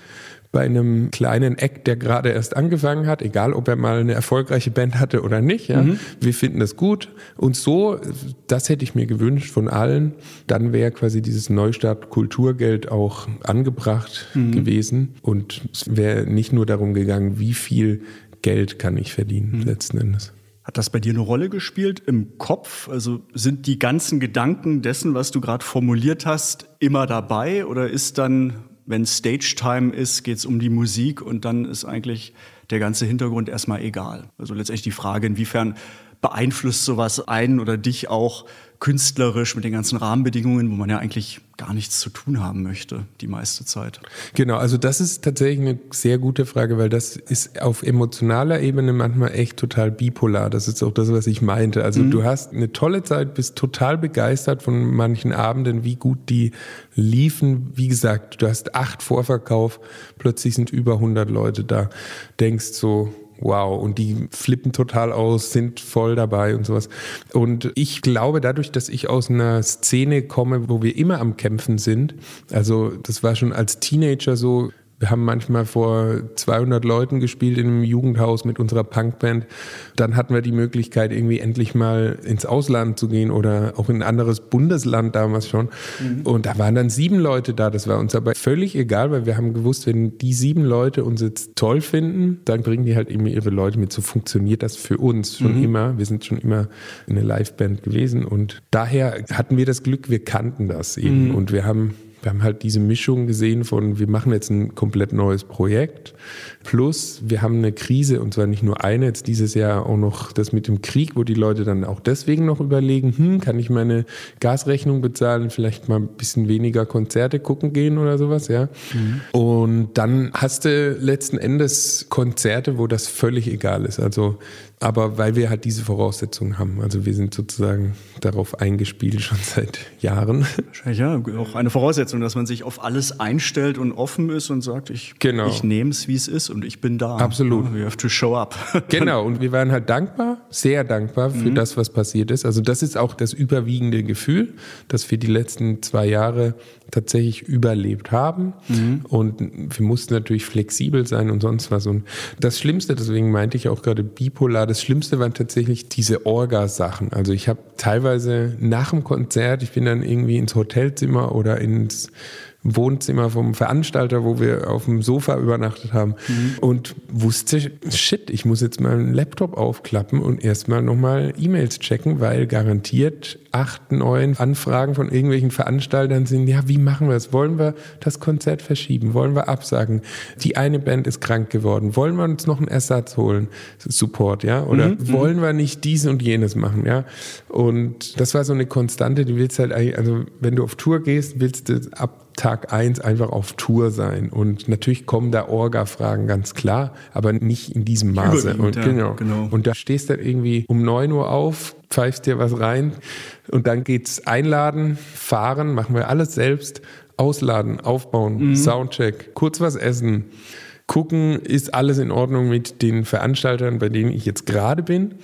bei einem kleinen Act, der gerade erst angefangen hat, egal ob er mal eine erfolgreiche Band hatte oder nicht. Ja. Mhm. Wir finden das gut. Und so, das hätte ich mir gewünscht von allen. Dann wäre quasi dieses Neustart Kulturgeld auch angebracht mhm. gewesen. Und es wäre nicht nur darum gegangen, wie viel Geld kann ich verdienen, mhm. letzten Endes. Hat das bei dir eine Rolle gespielt im Kopf? Also sind die ganzen Gedanken dessen, was du gerade formuliert hast, immer dabei? Oder ist dann, wenn Stage Time ist, geht es um die Musik und dann ist eigentlich der ganze Hintergrund erstmal egal? Also letztendlich die Frage, inwiefern beeinflusst sowas einen oder dich auch künstlerisch mit den ganzen Rahmenbedingungen, wo man ja eigentlich gar nichts zu tun haben möchte, die meiste Zeit. Genau, also das ist tatsächlich eine sehr gute Frage, weil das ist auf emotionaler Ebene manchmal echt total bipolar. Das ist auch das, was ich meinte. Also mhm. du hast eine tolle Zeit, bist total begeistert von manchen Abenden, wie gut die liefen. Wie gesagt, du hast acht Vorverkauf, plötzlich sind über 100 Leute da. Denkst so, wow, und die flippen total aus, sind voll dabei und sowas. Und ich glaube, dadurch, dass ich aus einer Szene komme, wo wir immer am Kämpfen sind, also das war schon als Teenager so, wir haben manchmal vor 200 Leuten gespielt in einem Jugendhaus mit unserer Punkband. Dann hatten wir die Möglichkeit, irgendwie endlich mal ins Ausland zu gehen oder auch in ein anderes Bundesland damals schon. Mhm. Und da waren dann sieben Leute da. Das war uns aber völlig egal, weil wir haben gewusst, wenn die sieben Leute uns jetzt toll finden, dann bringen die halt eben ihre Leute mit. So funktioniert das für uns schon mhm. immer. Wir sind schon immer eine Liveband gewesen und daher hatten wir das Glück, wir kannten das eben. Mhm. Und wir haben wir haben halt diese Mischung gesehen von, wir machen jetzt ein komplett neues Projekt, plus wir haben eine Krise und zwar nicht nur eine, jetzt dieses Jahr auch noch das mit dem Krieg, wo die Leute dann auch deswegen noch überlegen, hm, kann ich meine Gasrechnung bezahlen, vielleicht mal ein bisschen weniger Konzerte gucken gehen oder sowas, ja. Mhm. Und dann hast du letzten Endes Konzerte, wo das völlig egal ist. Also aber weil wir halt diese Voraussetzungen haben. Also wir sind sozusagen darauf eingespielt schon seit Jahren. Wahrscheinlich ja, auch eine Voraussetzung, dass man sich auf alles einstellt und offen ist und sagt, ich, genau. ich nehme es, wie es ist und ich bin da. Absolut. We have to show up. Genau, und wir waren halt dankbar, sehr dankbar für mhm. das, was passiert ist. Also das ist auch das überwiegende Gefühl, dass wir die letzten zwei Jahre tatsächlich überlebt haben. Mhm. Und wir mussten natürlich flexibel sein und sonst was. Und das Schlimmste, deswegen meinte ich auch gerade bipolar, das Schlimmste waren tatsächlich diese Orga-Sachen. Also ich habe teilweise nach dem Konzert, ich bin dann irgendwie ins Hotelzimmer oder ins Wohnzimmer vom Veranstalter, wo wir auf dem Sofa übernachtet haben mhm. und wusste, shit, ich muss jetzt mal einen Laptop aufklappen und erstmal nochmal E-Mails checken, weil garantiert acht, neun Anfragen von irgendwelchen Veranstaltern sind, ja, wie machen wir es? Wollen wir das Konzert verschieben? Wollen wir absagen? Die eine Band ist krank geworden. Wollen wir uns noch einen Ersatz holen? Support, ja? Oder mhm. mhm. wollen wir nicht dies und jenes machen, ja? Und das war so eine Konstante, du willst halt eigentlich, also wenn du auf Tour gehst, willst du ab Tag eins einfach auf Tour sein. Und natürlich kommen da Orga-Fragen ganz klar, aber nicht in diesem Maße. Und, ja, genau. genau. und da stehst du dann irgendwie um neun Uhr auf, pfeifst dir was rein und dann geht's einladen, fahren, machen wir alles selbst, ausladen, aufbauen, mhm. Soundcheck, kurz was essen gucken, ist alles in Ordnung mit den Veranstaltern, bei denen ich jetzt gerade bin.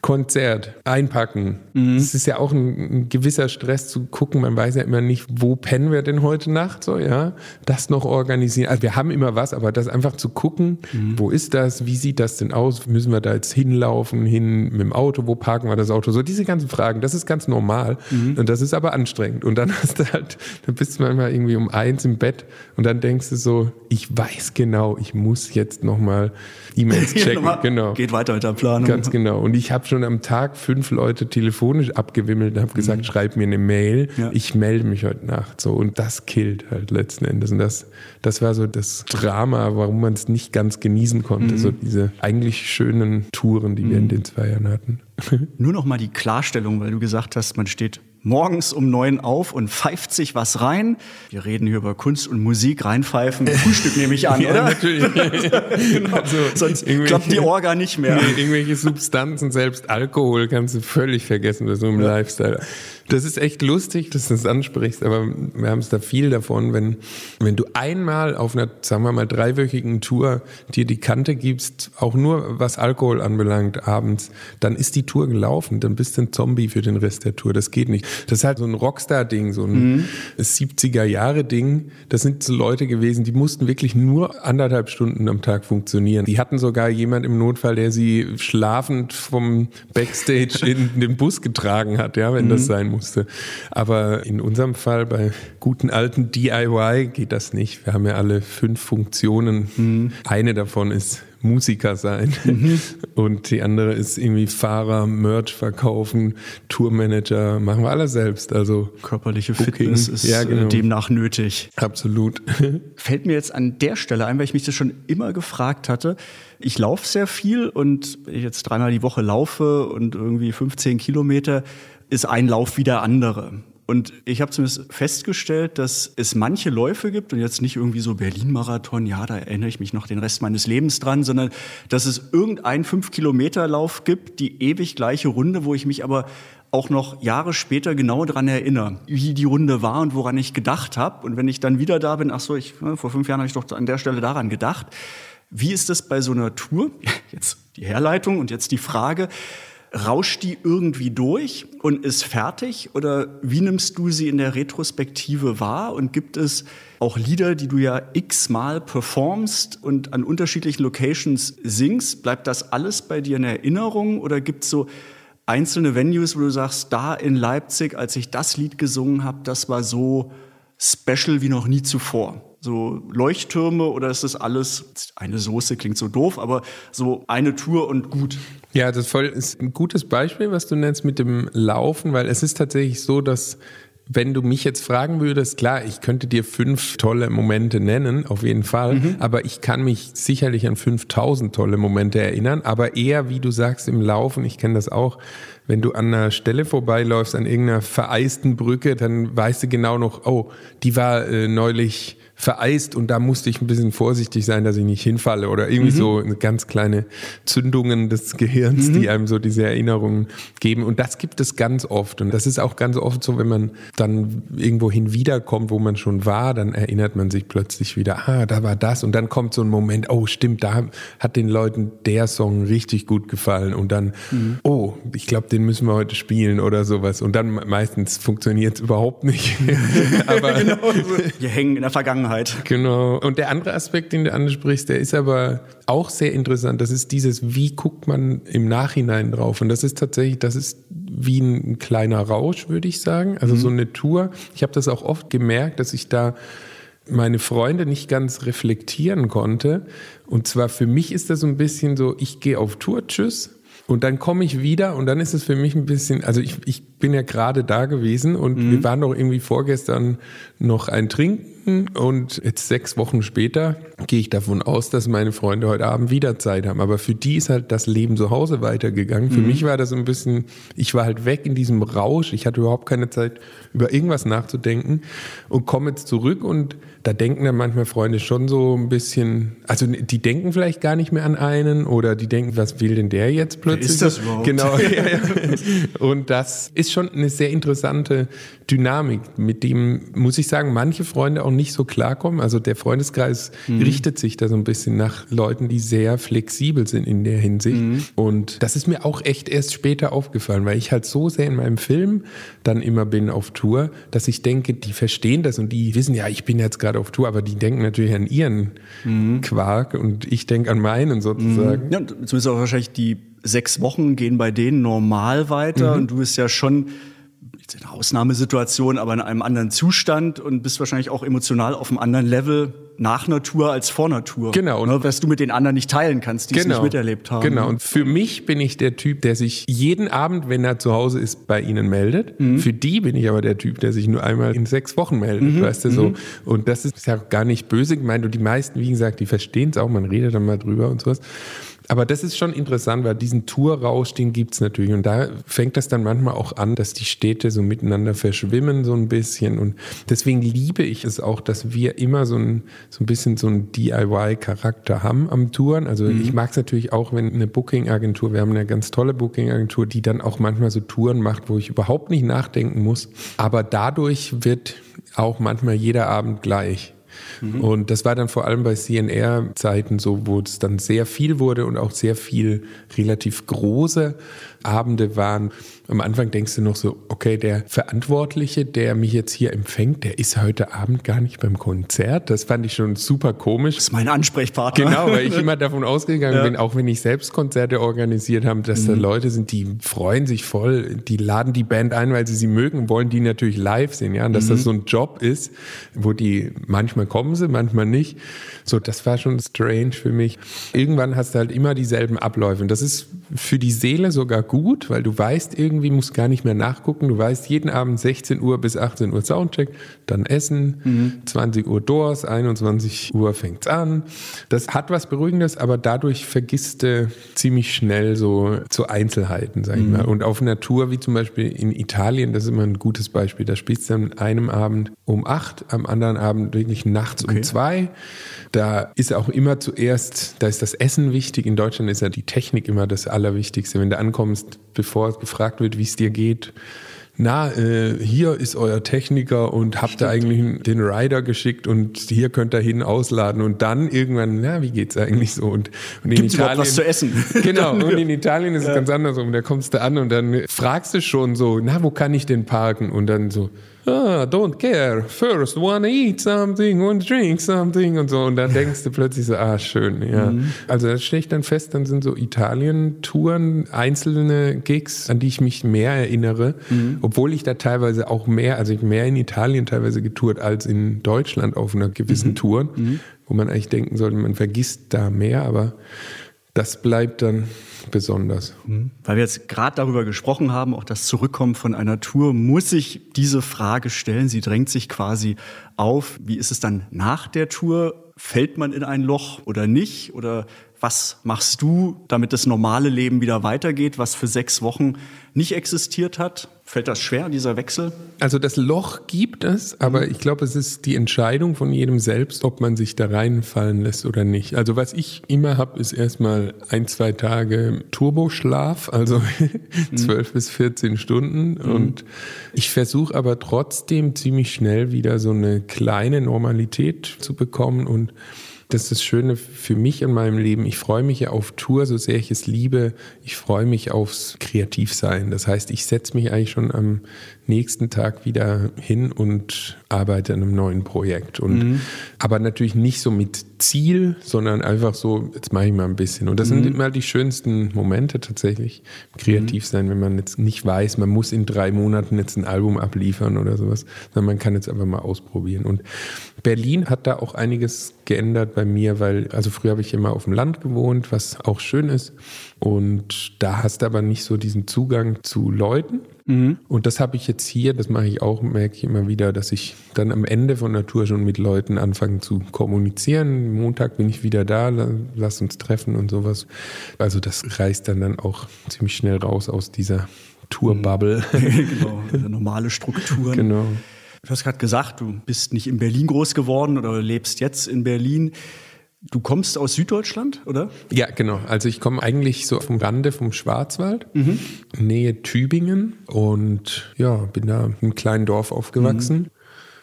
Konzert, einpacken. Mhm. Es ist ja auch ein, ein, gewisser Stress zu gucken. Man weiß ja immer nicht, wo pennen wir denn heute Nacht, so, ja. Das noch organisieren. Also wir haben immer was, aber das einfach zu gucken, mhm. wo ist das? Wie sieht das denn aus? Müssen wir da jetzt hinlaufen, hin mit dem Auto? Wo parken wir das Auto? So diese ganzen Fragen, das ist ganz normal. Mhm. Und das ist aber anstrengend. Und dann hast du halt, dann bist du manchmal irgendwie um eins im Bett und dann denkst du so, ich weiß genau, ich muss jetzt nochmal E-Mails checken. genau. Geht weiter mit der Planung. Ganz genau. Und ich habe schon am Tag fünf Leute telefonisch abgewimmelt und habe gesagt, mhm. schreib mir eine Mail, ja. ich melde mich heute Nacht. So und das killt halt letzten Endes. Und das, das war so das Drama, warum man es nicht ganz genießen konnte. Mhm. So diese eigentlich schönen Touren, die wir in mhm. den zwei Jahren hatten. Nur noch mal die Klarstellung, weil du gesagt hast, man steht morgens um neun auf und pfeift sich was rein. Wir reden hier über Kunst und Musik, reinpfeifen. Frühstück nehme ich an, ja, oder? Natürlich. genau. also, Sonst klappt die Orga nicht mehr. Nee, irgendwelche Substanzen, selbst Alkohol kannst du völlig vergessen, so im ja. Lifestyle. Das ist echt lustig, dass du das ansprichst, aber wir haben es da viel davon, wenn, wenn du einmal auf einer, sagen wir mal, dreiwöchigen Tour dir die Kante gibst, auch nur was Alkohol anbelangt abends, dann ist die Tour gelaufen, dann bist du ein Zombie für den Rest der Tour. Das geht nicht. Das ist halt so ein Rockstar-Ding, so ein mhm. 70er-Jahre-Ding. Das sind so Leute gewesen, die mussten wirklich nur anderthalb Stunden am Tag funktionieren. Die hatten sogar jemand im Notfall, der sie schlafend vom Backstage in den Bus getragen hat, ja, wenn mhm. das sein musste. Aber in unserem Fall bei guten alten DIY geht das nicht. Wir haben ja alle fünf Funktionen. Mhm. Eine davon ist Musiker sein. Mhm. Und die andere ist irgendwie Fahrer, Merch verkaufen, Tourmanager, machen wir alle selbst. Also körperliche Booking. Fitness ist ja, genau. demnach nötig. Absolut. Fällt mir jetzt an der Stelle ein, weil ich mich das schon immer gefragt hatte. Ich laufe sehr viel und ich jetzt dreimal die Woche laufe und irgendwie 15 Kilometer, ist ein Lauf wie der andere. Und ich habe zumindest festgestellt, dass es manche Läufe gibt und jetzt nicht irgendwie so Berlin-Marathon, ja, da erinnere ich mich noch den Rest meines Lebens dran, sondern dass es irgendeinen 5-Kilometer-Lauf gibt, die ewig gleiche Runde, wo ich mich aber auch noch Jahre später genau dran erinnere, wie die Runde war und woran ich gedacht habe. Und wenn ich dann wieder da bin, ach so, ich, ne, vor fünf Jahren habe ich doch an der Stelle daran gedacht. Wie ist das bei so einer Tour? Jetzt die Herleitung und jetzt die Frage. Rauscht die irgendwie durch und ist fertig? Oder wie nimmst du sie in der Retrospektive wahr? Und gibt es auch Lieder, die du ja x-mal performst und an unterschiedlichen Locations singst? Bleibt das alles bei dir in Erinnerung? Oder gibt es so einzelne Venues, wo du sagst, da in Leipzig, als ich das Lied gesungen habe, das war so special wie noch nie zuvor? so Leuchttürme oder ist das alles eine Soße klingt so doof, aber so eine Tour und gut? Ja, das ist ein gutes Beispiel, was du nennst mit dem Laufen, weil es ist tatsächlich so, dass wenn du mich jetzt fragen würdest, klar, ich könnte dir fünf tolle Momente nennen, auf jeden Fall, mhm. aber ich kann mich sicherlich an 5000 tolle Momente erinnern, aber eher, wie du sagst, im Laufen, ich kenne das auch, wenn du an einer Stelle vorbeiläufst, an irgendeiner vereisten Brücke, dann weißt du genau noch, oh, die war äh, neulich vereist und da musste ich ein bisschen vorsichtig sein, dass ich nicht hinfalle oder irgendwie mhm. so ganz kleine Zündungen des Gehirns, mhm. die einem so diese Erinnerungen geben. Und das gibt es ganz oft. Und das ist auch ganz oft so, wenn man dann irgendwohin wiederkommt, wo man schon war, dann erinnert man sich plötzlich wieder, ah, da war das. Und dann kommt so ein Moment, oh, stimmt, da hat den Leuten der Song richtig gut gefallen. Und dann, mhm. oh, ich glaube, den müssen wir heute spielen oder sowas. Und dann meistens funktioniert es überhaupt nicht. Aber genau, wir hängen in der Vergangenheit. Vergangenheit. Genau. Und der andere Aspekt, den du ansprichst, der ist aber auch sehr interessant. Das ist dieses, wie guckt man im Nachhinein drauf? Und das ist tatsächlich, das ist wie ein kleiner Rausch, würde ich sagen. Also mhm. so eine Tour. Ich habe das auch oft gemerkt, dass ich da meine Freunde nicht ganz reflektieren konnte. Und zwar für mich ist das so ein bisschen so, ich gehe auf Tour, tschüss. Und dann komme ich wieder und dann ist es für mich ein bisschen, also ich, ich bin ja gerade da gewesen und mhm. wir waren doch irgendwie vorgestern noch ein Trinken und jetzt sechs Wochen später gehe ich davon aus, dass meine Freunde heute Abend wieder Zeit haben. Aber für die ist halt das Leben zu Hause weitergegangen. Für mhm. mich war das ein bisschen, ich war halt weg in diesem Rausch. Ich hatte überhaupt keine Zeit, über irgendwas nachzudenken und komme jetzt zurück und da denken dann manchmal Freunde schon so ein bisschen, also die denken vielleicht gar nicht mehr an einen oder die denken, was will denn der jetzt plötzlich? Wer ist das überhaupt? Genau. Ja, ja. Und das ist schon eine sehr interessante Dynamik, mit dem, muss ich sagen, manche Freunde auch nicht so klarkommen. Also der Freundeskreis mhm. richtet sich da so ein bisschen nach Leuten, die sehr flexibel sind in der Hinsicht. Mhm. Und das ist mir auch echt erst später aufgefallen, weil ich halt so sehr in meinem Film dann immer bin auf Tour, dass ich denke, die verstehen das und die wissen, ja, ich bin jetzt gerade auf Tour, aber die denken natürlich an ihren mhm. Quark und ich denke an meinen sozusagen. Ja, zumindest auch wahrscheinlich die sechs Wochen gehen bei denen normal weiter mhm. und du bist ja schon jetzt in einer Ausnahmesituation, aber in einem anderen Zustand und bist wahrscheinlich auch emotional auf einem anderen Level nach Natur als vor Natur. Genau. Ne, was du mit den anderen nicht teilen kannst, die genau. es nicht miterlebt haben. Genau. Und für mich bin ich der Typ, der sich jeden Abend, wenn er zu Hause ist, bei ihnen meldet. Mhm. Für die bin ich aber der Typ, der sich nur einmal in sechs Wochen meldet, mhm. weißt du so. Mhm. Und das ist ja gar nicht böse gemeint. Und die meisten, wie gesagt, die verstehen es auch. Man redet dann mal drüber und sowas. Aber das ist schon interessant, weil diesen Tourrausch, den gibt es natürlich. Und da fängt das dann manchmal auch an, dass die Städte so miteinander verschwimmen, so ein bisschen. Und deswegen liebe ich es auch, dass wir immer so ein, so ein bisschen so einen DIY-Charakter haben am Touren. Also mhm. ich mag es natürlich auch, wenn eine Booking-Agentur, wir haben eine ganz tolle Booking-Agentur, die dann auch manchmal so Touren macht, wo ich überhaupt nicht nachdenken muss. Aber dadurch wird auch manchmal jeder Abend gleich. Mhm. Und das war dann vor allem bei CNR-Zeiten so, wo es dann sehr viel wurde und auch sehr viel relativ große Abende waren. Am Anfang denkst du noch so, okay, der Verantwortliche, der mich jetzt hier empfängt, der ist heute Abend gar nicht beim Konzert. Das fand ich schon super komisch. Das ist mein Ansprechpartner. Genau, weil ich immer davon ausgegangen ja. bin, auch wenn ich selbst Konzerte organisiert habe, dass mhm. da Leute sind, die freuen sich voll, die laden die Band ein, weil sie sie mögen, wollen die natürlich live sehen, ja, und dass mhm. das so ein Job ist, wo die manchmal kommen sie, manchmal nicht. So, das war schon strange für mich. Irgendwann hast du halt immer dieselben Abläufe und das ist für die Seele sogar gut, weil du weißt, irgendwie musst gar nicht mehr nachgucken. Du weißt, jeden Abend 16 Uhr bis 18 Uhr Soundcheck, dann Essen, mhm. 20 Uhr Doors, 21 Uhr fängt's an. Das hat was Beruhigendes, aber dadurch vergisst du ziemlich schnell so zu Einzelheiten, sag ich mhm. mal. Und auf Tour, wie zum Beispiel in Italien, das ist immer ein gutes Beispiel. Da spielst du an einem Abend um acht, am anderen Abend wirklich nachts okay. um zwei. Da ist auch immer zuerst, da ist das Essen wichtig. In Deutschland ist ja die Technik immer das Allerwichtigste. Wenn du ankommst, bevor gefragt wird, wie es dir geht, na, äh, hier ist euer Techniker und habt ihr eigentlich den Rider geschickt und hier könnt ihr hin ausladen und dann irgendwann, na, wie geht's eigentlich so? Und, und in Gibt's Italien was zu essen? Genau, und in Italien ist es ganz andersrum. Da kommst du an und dann fragst du schon so, na, wo kann ich denn parken? Und dann so, ah, don't care, first wanna eat something and drink something und so. Und dann denkst du plötzlich so, ah, schön, ja. Mhm. Also das stelle ich dann fest, dann sind so Italien-Touren, einzelne Gigs, an die ich mich mehr erinnere, mhm. obwohl ich da teilweise auch mehr, also ich mehr in Italien teilweise getourt als in Deutschland auf einer gewissen mhm. Tour, mhm. wo man eigentlich denken sollte, man vergisst da mehr, aber das bleibt dann besonders. Mhm. Weil wir jetzt gerade darüber gesprochen haben, auch das Zurückkommen von einer Tour, muss ich diese Frage stellen. Sie drängt sich quasi auf. Wie ist es dann nach der Tour? Fällt man in ein Loch oder nicht? Oder was machst du, damit das normale Leben wieder weitergeht, was für sechs Wochen nicht existiert hat? Fällt das schwer, dieser Wechsel? Also das Loch gibt es, aber mhm. ich glaube, es ist die Entscheidung von jedem selbst, ob man sich da reinfallen lässt oder nicht. Also was ich immer habe, ist erstmal ein, zwei Tage Turboschlaf, also zwölf mhm. bis 14 Stunden. Mhm. Und ich versuche aber trotzdem ziemlich schnell wieder so eine kleine Normalität zu bekommen und das ist das Schöne für mich in meinem Leben. Ich freue mich ja auf Tour, so sehr ich es liebe. Ich freue mich aufs Kreativsein. Das heißt, ich setze mich eigentlich schon am nächsten Tag wieder hin und arbeite an einem neuen Projekt. Und mhm. aber natürlich nicht so mit Ziel, sondern einfach so, jetzt mache ich mal ein bisschen. Und das mhm. sind immer die schönsten Momente tatsächlich. Kreativ mhm. sein, wenn man jetzt nicht weiß, man muss in drei Monaten jetzt ein Album abliefern oder sowas, sondern man kann jetzt einfach mal ausprobieren. Und Berlin hat da auch einiges geändert bei mir, weil, also früher habe ich immer auf dem Land gewohnt, was auch schön ist. Und da hast du aber nicht so diesen Zugang zu Leuten. Mhm. Und das habe ich jetzt hier, das mache ich auch, merke ich immer wieder, dass ich dann am Ende von der Tour schon mit Leuten anfange zu kommunizieren. Montag bin ich wieder da, lass uns treffen und sowas. Also das reißt dann dann auch ziemlich schnell raus aus dieser Tourbubble. genau, normale Strukturen. Genau. Du hast gerade gesagt, du bist nicht in Berlin groß geworden oder lebst jetzt in Berlin. Du kommst aus Süddeutschland, oder? Ja, genau. Also ich komme eigentlich so vom Rande vom Schwarzwald, mhm. Nähe Tübingen und ja, bin da in einem kleinen Dorf aufgewachsen. Mhm.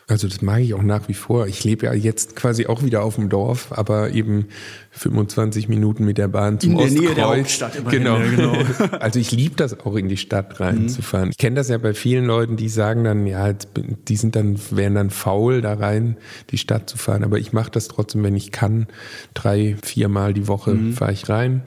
Also das mag ich auch nach wie vor. Ich lebe ja jetzt quasi auch wieder auf dem Dorf, aber eben 25 Minuten mit der Bahn zum in Ostkreuz. In der Nähe der Hauptstadt genau. genau. also ich liebe das auch in die Stadt reinzufahren. Mhm. Ich kenne das ja bei vielen Leuten, die sagen dann, ja, die sind dann wären dann faul da rein die Stadt zu fahren, aber ich mache das trotzdem, wenn ich kann. Drei, viermal die Woche mhm. fahre ich rein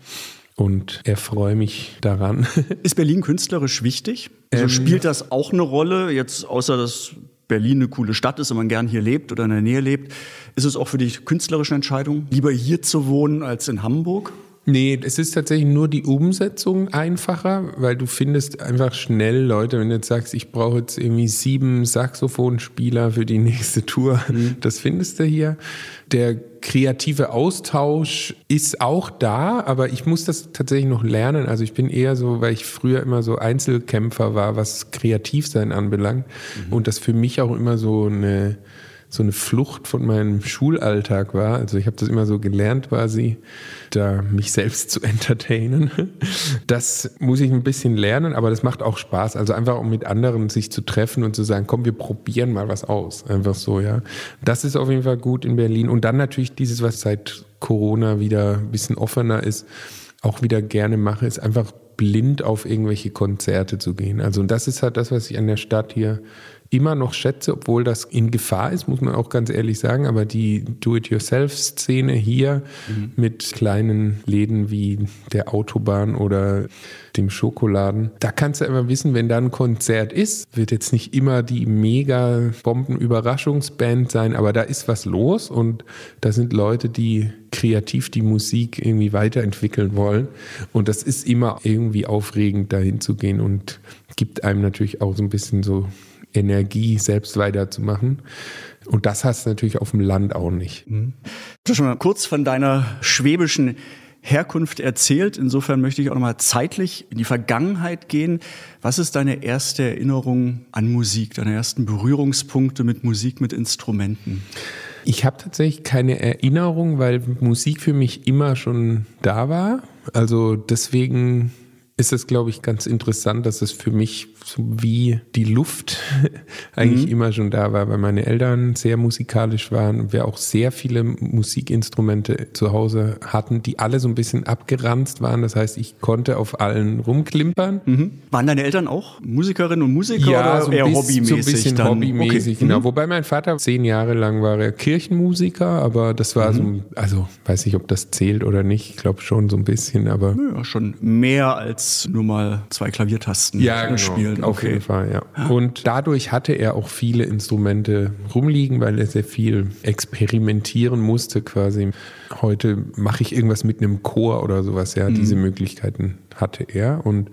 und erfreue mich daran. Ist Berlin künstlerisch wichtig? Also ähm, spielt das auch eine Rolle, jetzt außer dass Berlin eine coole Stadt ist und man gern hier lebt oder in der Nähe lebt, ist es auch für dich künstlerische Entscheidung, lieber hier zu wohnen als in Hamburg? Nee, es ist tatsächlich nur die Umsetzung einfacher, weil du findest einfach schnell Leute, wenn du jetzt sagst, ich brauche jetzt irgendwie sieben Saxophonspieler für die nächste Tour, mhm. das findest du hier. Der kreative Austausch ist auch da, aber ich muss das tatsächlich noch lernen. Also ich bin eher so, weil ich früher immer so Einzelkämpfer war, was Kreativsein anbelangt mhm. und das für mich auch immer so eine so eine Flucht von meinem Schulalltag war. Also ich habe das immer so gelernt quasi, da mich selbst zu entertainen. Das muss ich ein bisschen lernen, aber das macht auch Spaß. Also einfach um mit anderen sich zu treffen und zu sagen, komm, wir probieren mal was aus. Einfach so, ja. Das ist auf jeden Fall gut in Berlin. Und dann natürlich dieses, was seit Corona wieder ein bisschen offener ist, auch wieder gerne mache, ist einfach blind auf irgendwelche Konzerte zu gehen. Also und das ist halt das, was ich an der Stadt hier immer noch schätze, obwohl das in Gefahr ist, muss man auch ganz ehrlich sagen. Aber die Do-it-yourself-Szene hier mhm. mit kleinen Läden wie der Autobahn oder dem Schokoladen, da kannst du immer wissen, wenn da ein Konzert ist, wird jetzt nicht immer die mega Bomben-Überraschungsband sein, aber da ist was los und da sind Leute, die kreativ die Musik irgendwie weiterentwickeln wollen. Und das ist immer irgendwie aufregend, dahin zu gehen und gibt einem natürlich auch so ein bisschen so Energie, selbst weiterzumachen. Und das hast du natürlich auf dem Land auch nicht. Mhm. Du hast schon mal kurz von deiner schwäbischen Herkunft erzählt. Insofern möchte ich auch noch mal zeitlich in die Vergangenheit gehen. Was ist deine erste Erinnerung an Musik, deine ersten Berührungspunkte mit Musik, mit Instrumenten? Ich habe tatsächlich keine Erinnerung, weil Musik für mich immer schon da war. Also deswegen ist es, glaube ich, ganz interessant, dass es für mich so wie die Luft eigentlich mhm. immer schon da war, weil meine Eltern sehr musikalisch waren und wir auch sehr viele Musikinstrumente zu Hause hatten, die alle so ein bisschen abgeranzt waren. Das heißt, ich konnte auf allen rumklimpern. Mhm. Waren deine Eltern auch Musikerinnen und Musiker ja, oder so eher bis, hobbymäßig? So ein bisschen dann? hobbymäßig, okay. genau. Mhm. Wobei mein Vater zehn Jahre lang war er Kirchenmusiker, aber das war so, Mhm. also weiß nicht, ob das zählt oder nicht. Ich glaube schon so ein bisschen, aber Ja, schon mehr als nur mal zwei Klaviertasten ja, genau, spielen. Auf jeden Fall, ja. Und dadurch hatte er auch viele Instrumente rumliegen, weil er sehr viel experimentieren musste quasi. Heute mache ich irgendwas mit einem Chor oder sowas, ja. Diese Möglichkeiten hatte er und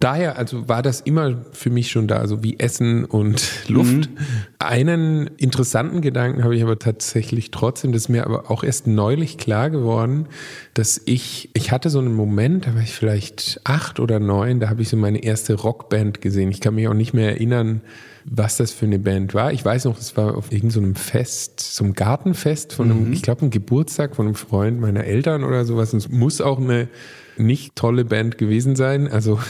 Daher, also war das immer für mich schon da, so wie Essen und Luft. Einen interessanten Gedanken habe ich aber tatsächlich trotzdem, das ist mir aber auch erst neulich klar geworden, dass ich, ich hatte so einen Moment, da war ich vielleicht acht oder neun, da habe ich so meine erste Rockband gesehen. Ich kann mich auch nicht mehr erinnern, was das für eine Band war. Ich weiß noch, es war auf irgendeinem so Fest, so einem Gartenfest von einem, ich glaube, einem Geburtstag von einem Freund meiner Eltern oder sowas. Und es muss auch eine nicht tolle Band gewesen sein. Also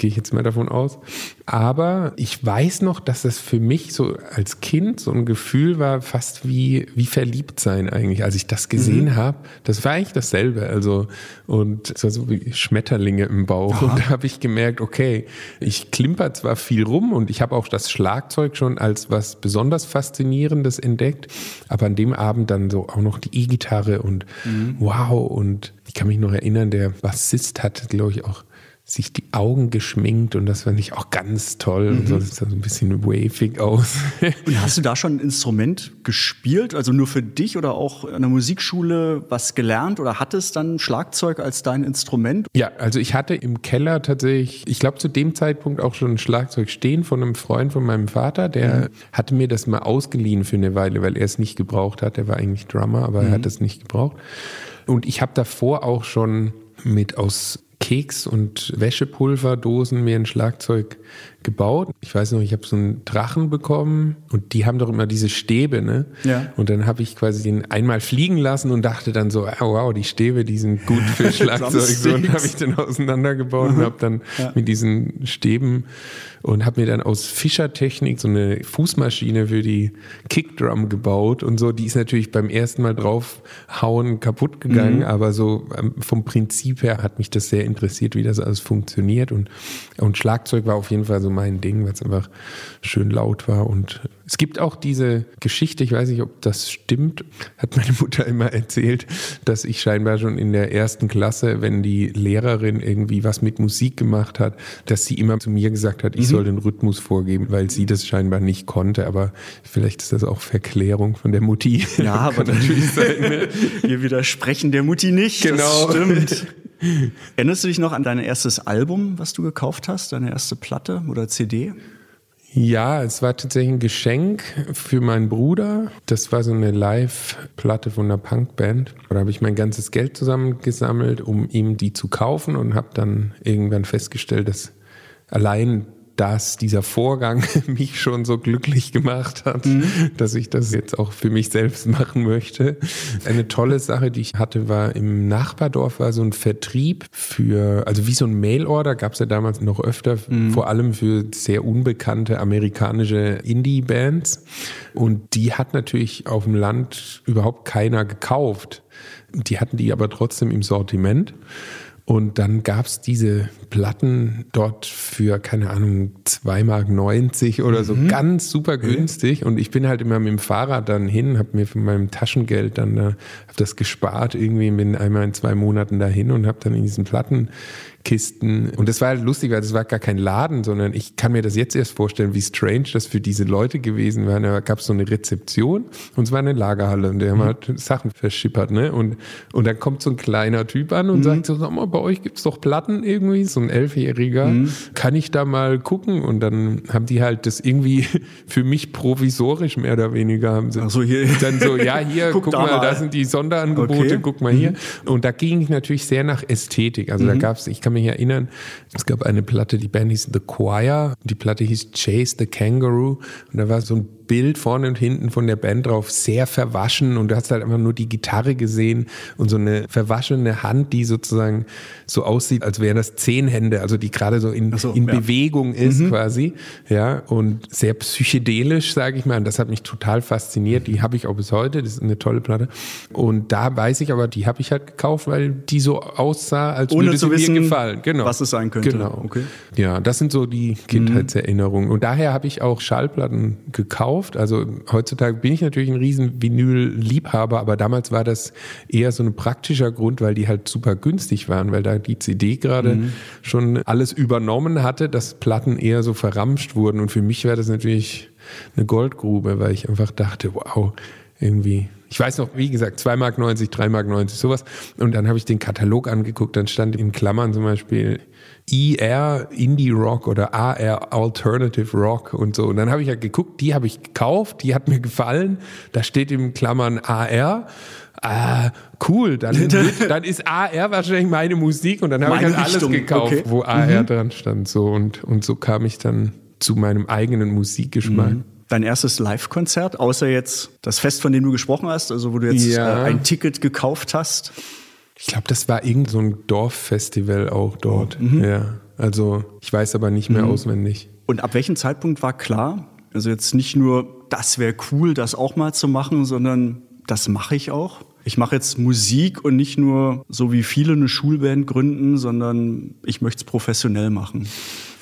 gehe ich jetzt mal davon aus. Aber ich weiß noch, dass das für mich so als Kind so ein Gefühl war, fast wie, wie verliebt sein eigentlich. Als ich das gesehen mhm. habe, das war eigentlich dasselbe. Also, und es war so wie Schmetterlinge im Bauch. Aha. Und da habe ich gemerkt, okay, ich klimper zwar viel rum und ich habe auch das Schlagzeug schon als was besonders Faszinierendes entdeckt, aber an dem Abend dann so auch noch die E-Gitarre und mhm. wow. Und ich kann mich noch erinnern, der Bassist hat, glaube ich, auch sich die Augen geschminkt und das fand ich auch ganz toll. Mhm. Und so, das sah so ein bisschen wavig aus. und hast du da schon ein Instrument gespielt? Also nur für dich oder auch an der Musikschule was gelernt oder hattest dann Schlagzeug als dein Instrument? Ja, also ich hatte im Keller tatsächlich, ich glaube zu dem Zeitpunkt auch schon ein Schlagzeug stehen von einem Freund von meinem Vater, der mhm. hatte mir das mal ausgeliehen für eine Weile, weil er es nicht gebraucht hat. Er war eigentlich Drummer, aber mhm. er hat es nicht gebraucht. Und ich habe davor auch schon mit aus Keks- und Wäschepulverdosen mir ein Schlagzeug gebaut. Ich weiß noch, ich habe so einen Drachen bekommen und die haben doch immer diese Stäbe, ne? Ja. Und dann habe ich quasi den einmal fliegen lassen und dachte dann so, oh, wow, die Stäbe, die sind gut für Schlagzeug. so, und habe ich dann auseinandergebaut und habe dann ja. mit diesen Stäben und habe mir dann aus Fischertechnik so eine Fußmaschine für die Kickdrum gebaut und so. Die ist natürlich beim ersten Mal draufhauen kaputt gegangen, mhm. aber so ähm, vom Prinzip her hat mich das sehr interessiert, wie das alles funktioniert und, und Schlagzeug war auf jeden Fall so mein Ding, weil es einfach schön laut war und es gibt auch diese Geschichte, ich weiß nicht, ob das stimmt, hat meine Mutter immer erzählt, dass ich scheinbar schon in der ersten Klasse, wenn die Lehrerin irgendwie was mit Musik gemacht hat, dass sie immer zu mir gesagt hat, ich soll den Rhythmus vorgeben, weil sie das scheinbar nicht konnte. Aber vielleicht ist das auch Verklärung von der Mutti. Ja, aber natürlich sein. Ne? Wir widersprechen der Mutti nicht. Genau. Das stimmt. Erinnerst du dich noch an dein erstes Album, was du gekauft hast, deine erste Platte oder CD? Ja, es war tatsächlich ein Geschenk für meinen Bruder. Das war so eine Live-Platte von einer Punkband. Da habe ich mein ganzes Geld zusammengesammelt, um ihm die zu kaufen und habe dann irgendwann festgestellt, dass allein dass dieser Vorgang mich schon so glücklich gemacht hat, mhm. dass ich das jetzt auch für mich selbst machen möchte. Eine tolle Sache, die ich hatte, war im Nachbardorf war so ein Vertrieb für, also wie so ein Mailorder, gab es ja damals noch öfter, mhm. vor allem für sehr unbekannte amerikanische Indie-Bands. Und die hat natürlich auf dem Land überhaupt keiner gekauft. Die hatten die aber trotzdem im Sortiment. Und dann gab es diese Platten dort für, keine Ahnung, 2,90 Mark oder so, mhm. ganz super günstig. Und ich bin halt immer mit dem Fahrrad dann hin, habe mir von meinem Taschengeld dann, äh, hab das gespart, irgendwie bin einmal in zwei Monaten dahin und habe dann in diesen Platten Kisten. Und das war halt lustig, weil das war gar kein Laden, sondern ich kann mir das jetzt erst vorstellen, wie strange das für diese Leute gewesen war. Da gab es so eine Rezeption und es war eine Lagerhalle und der mhm. hat Sachen verschippert, ne? Und, und dann kommt so ein kleiner Typ an und mhm. sagt so, sag mal, bei euch gibt's doch Platten irgendwie, so ein Elfjähriger. Mhm. Kann ich da mal gucken? Und dann haben die halt das irgendwie für mich provisorisch mehr oder weniger haben sie. Ach so, hier. Dann so, ja, hier, guck, guck mal, mal, da sind die Sonderangebote, okay. guck mal hier. Mhm. Und da ging ich natürlich sehr nach Ästhetik. Also da mhm. gab's, ich kann kann mich erinnern, es gab eine Platte, die Band hieß The Choir, die Platte hieß Chase the Kangaroo. Und da war so ein Bild vorne und hinten von der Band drauf, sehr verwaschen und du hast halt einfach nur die Gitarre gesehen und so eine verwaschene Hand, die sozusagen so aussieht, als wären das zehn Hände, also die gerade so in, so, in ja. Bewegung ist mhm. quasi, ja, und sehr psychedelisch, sage ich mal, und das hat mich total fasziniert, die habe ich auch bis heute, das ist eine tolle Platte und da weiß ich aber, die habe ich halt gekauft, weil die so aussah, als Ohne würde sie wissen, mir gefallen, genau. was es sein könnte. Genau. Okay. Ja, das sind so die Kindheitserinnerungen und daher habe ich auch Schallplatten gekauft, gekauft. Also heutzutage bin ich natürlich ein riesen Vinyl-Liebhaber, aber damals war das eher so ein praktischer Grund, weil die halt super günstig waren, weil da die CD gerade mhm. schon alles übernommen hatte, dass Platten eher so verramscht wurden. Und für mich wäre das natürlich eine Goldgrube, weil ich einfach dachte, wow, irgendwie ich weiß noch, wie gesagt, 2,90 Mark, 3,90 Mark, sowas. Und dann habe ich den Katalog angeguckt, dann stand in Klammern zum Beispiel ER Indie Rock oder AR Alternative Rock und so. Und dann habe ich ja geguckt, die habe ich gekauft, die hat mir gefallen. Da steht im Klammern AR. Ah, cool, dann, wird, dann ist AR wahrscheinlich meine Musik und dann habe ich halt alles gekauft, okay. wo AR mhm. dran stand. So und, und so kam ich dann zu meinem eigenen Musikgeschmack. Mhm dein erstes Live-Konzert, außer jetzt das Fest, von dem du gesprochen hast, also wo du jetzt ja. äh, ein Ticket gekauft hast? Ich glaube, das war irgend so ein Dorffestival auch dort. Oh, mhm. Ja. Also ich weiß aber nicht mehr mhm. auswendig. Und ab welchem Zeitpunkt war klar? Also jetzt nicht nur, das wäre cool, das auch mal zu machen, sondern das mache ich auch. Ich mache jetzt Musik und nicht nur so wie viele eine Schulband gründen, sondern ich möchte es professionell machen.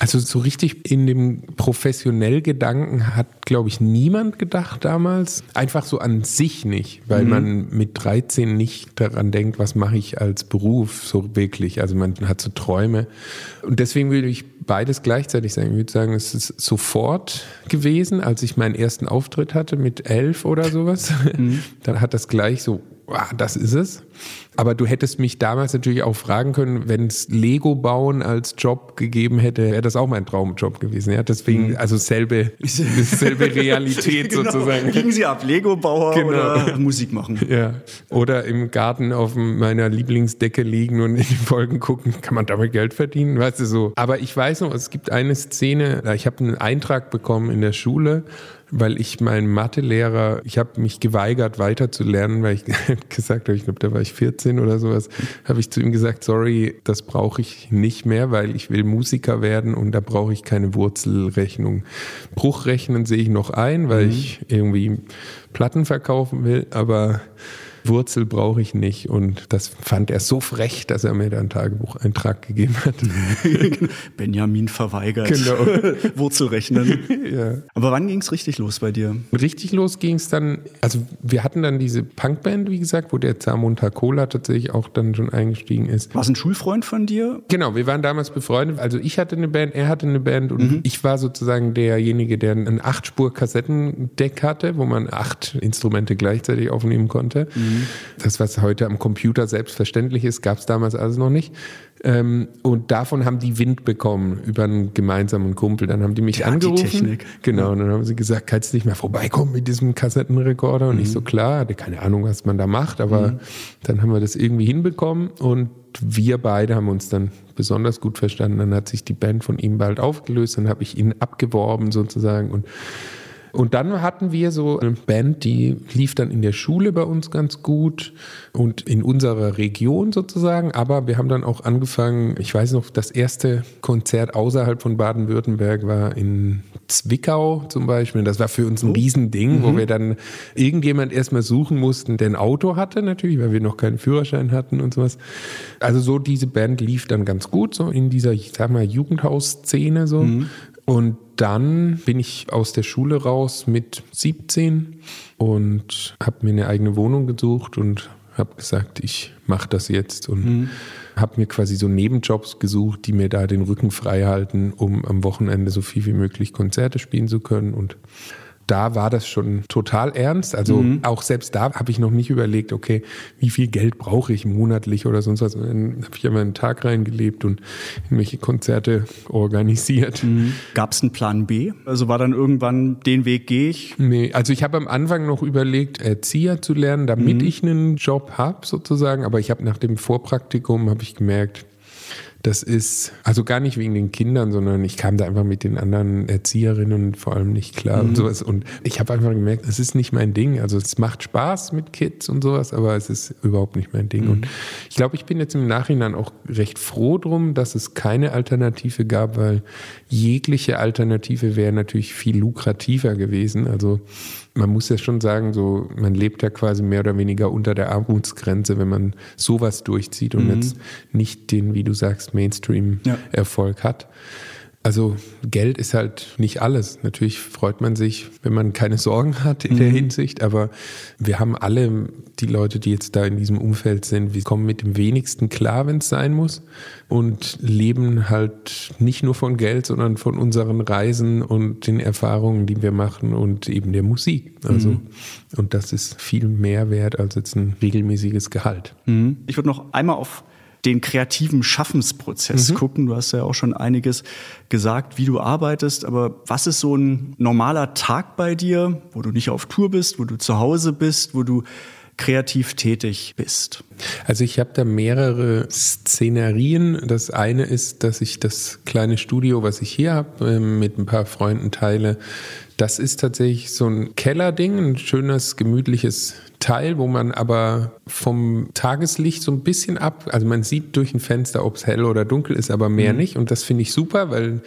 Also so richtig in dem professionell Gedanken hat, glaube ich, niemand gedacht damals. Einfach so an sich nicht, weil mhm. man mit 13 nicht daran denkt, was mache ich als Beruf so wirklich. Also man hat so Träume. Und deswegen würde ich beides gleichzeitig sagen. Ich würde sagen, es ist sofort gewesen, als ich meinen ersten Auftritt hatte mit elf oder sowas. Mhm. Dann hat das gleich so, ah, das ist es. Aber du hättest mich damals natürlich auch fragen können, wenn es Lego bauen als Job gegeben hätte, wäre das auch mein Traumjob gewesen. Ja, deswegen, mhm. also selbe, selbe Realität genau. sozusagen. Gingen Sie ab, Lego-Bauer genau. oder Musik machen. Ja. Oder im Garten auf meiner Lieblingsdecke liegen und in die Wolken gucken. Kann man damit Geld verdienen? Weißt du so. Aber ich weiß noch, es gibt eine Szene, ich habe einen Eintrag bekommen in der Schule weil ich meinen Mathelehrer, ich habe mich geweigert weiterzulernen, weil ich gesagt habe, ich glaube, da war ich 14 oder sowas, habe ich zu ihm gesagt, sorry, das brauche ich nicht mehr, weil ich will Musiker werden und da brauche ich keine Wurzelrechnung. Bruchrechnen sehe ich noch ein, weil mhm. ich irgendwie Platten verkaufen will, aber Wurzel brauche ich nicht. Und das fand er so frech, dass er mir da einen Tagebucheintrag gegeben hat. Benjamin verweigert. Genau. Wurzelrechnen. ja. Aber wann ging es richtig los bei dir? Richtig los ging es dann, also wir hatten dann diese Punkband, wie gesagt, wo der Zamonta Cola tatsächlich auch dann schon eingestiegen ist. War es ein Schulfreund von dir? Genau, wir waren damals befreundet. Also ich hatte eine Band, er hatte eine Band und mhm. ich war sozusagen derjenige, der ein Acht-Spur-Kassettendeck hatte, wo man acht Instrumente gleichzeitig aufnehmen konnte. Mhm. Das, was heute am Computer selbstverständlich ist, gab es damals alles noch nicht. Ähm, und davon haben die Wind bekommen über einen gemeinsamen Kumpel. Dann haben die mich Der hat die angerufen. Technik. Genau, und dann haben sie gesagt, kannst du nicht mehr vorbeikommen mit diesem Kassettenrekorder? Und Mhm. ich so, klar, hatte keine Ahnung, was man da macht, aber dann haben wir das irgendwie hinbekommen und wir beide haben uns dann besonders gut verstanden. Dann hat sich die Band von ihm bald aufgelöst, dann habe ich ihn abgeworben sozusagen und und dann hatten wir so eine Band, die lief dann in der Schule bei uns ganz gut und in unserer Region sozusagen. Aber wir haben dann auch angefangen, ich weiß noch, das erste Konzert außerhalb von Baden-Württemberg war in Zwickau zum Beispiel. Das war für uns ein Riesending, wo wir dann irgendjemand erstmal suchen mussten, der ein Auto hatte natürlich, weil wir noch keinen Führerschein hatten und sowas. Also so diese Band lief dann ganz gut, so in dieser, ich sag mal, Jugendhausszene so. Und dann bin ich aus der Schule raus mit 17 und habe mir eine eigene Wohnung gesucht und habe gesagt, ich mache das jetzt. Und habe mir quasi so Nebenjobs gesucht, die mir da den Rücken frei halten, um am Wochenende so viel wie möglich Konzerte spielen zu können. Und da war das schon total ernst. Also auch selbst da habe ich noch nicht überlegt, okay, wie viel Geld brauche ich monatlich oder sonst was. Dann habe ich immer einen Tag reingelebt und irgendwelche Konzerte organisiert. Gab es einen Plan B? Also war dann irgendwann, den Weg gehe ich? Nee, also ich habe am Anfang noch überlegt, Erzieher zu lernen, damit ich einen Job habe sozusagen. Aber ich habe nach dem Vorpraktikum habe ich gemerkt, das ist also gar nicht wegen den Kindern, sondern ich kam da einfach mit den anderen Erzieherinnen vor allem nicht klar und sowas. Und ich habe einfach gemerkt, es ist nicht mein Ding. Also es macht Spaß mit Kids und sowas, aber es ist überhaupt nicht mein Ding. Und ich glaube, ich bin jetzt im Nachhinein auch recht froh drum, dass es keine Alternative gab, weil jegliche Alternative wäre natürlich viel lukrativer gewesen. Also man muss ja schon sagen, so man lebt ja quasi mehr oder weniger unter der Armutsgrenze, wenn man sowas durchzieht und jetzt nicht den, wie du sagst, Mainstream-Erfolg hat. Also Geld ist halt nicht alles. Natürlich freut man sich, wenn man keine Sorgen hat in der Hinsicht, aber wir haben alle, die Leute, die jetzt da in diesem Umfeld sind, wir kommen mit dem wenigsten klar, wenn es sein muss und leben halt nicht nur von Geld, sondern von unseren Reisen und den Erfahrungen, die wir machen und eben der Musik. Also und das ist viel mehr wert als jetzt ein regelmäßiges Gehalt. Ich würde noch einmal auf den kreativen Schaffensprozess gucken. Du hast ja auch schon einiges gesagt, wie du arbeitest, aber was ist so ein normaler Tag bei dir, wo du nicht auf Tour bist, wo du zu Hause bist, wo du kreativ tätig bist? Also ich habe da mehrere Szenarien. Das eine ist, dass ich das kleine Studio, was ich hier habe, ähm, mit ein paar Freunden teile. Das ist tatsächlich so ein Kellerding, ein schönes, gemütliches Teil, wo man aber vom Tageslicht so ein bisschen ab, also man sieht durch ein Fenster, ob es hell oder dunkel ist, aber mehr nicht. Und das finde ich super, weil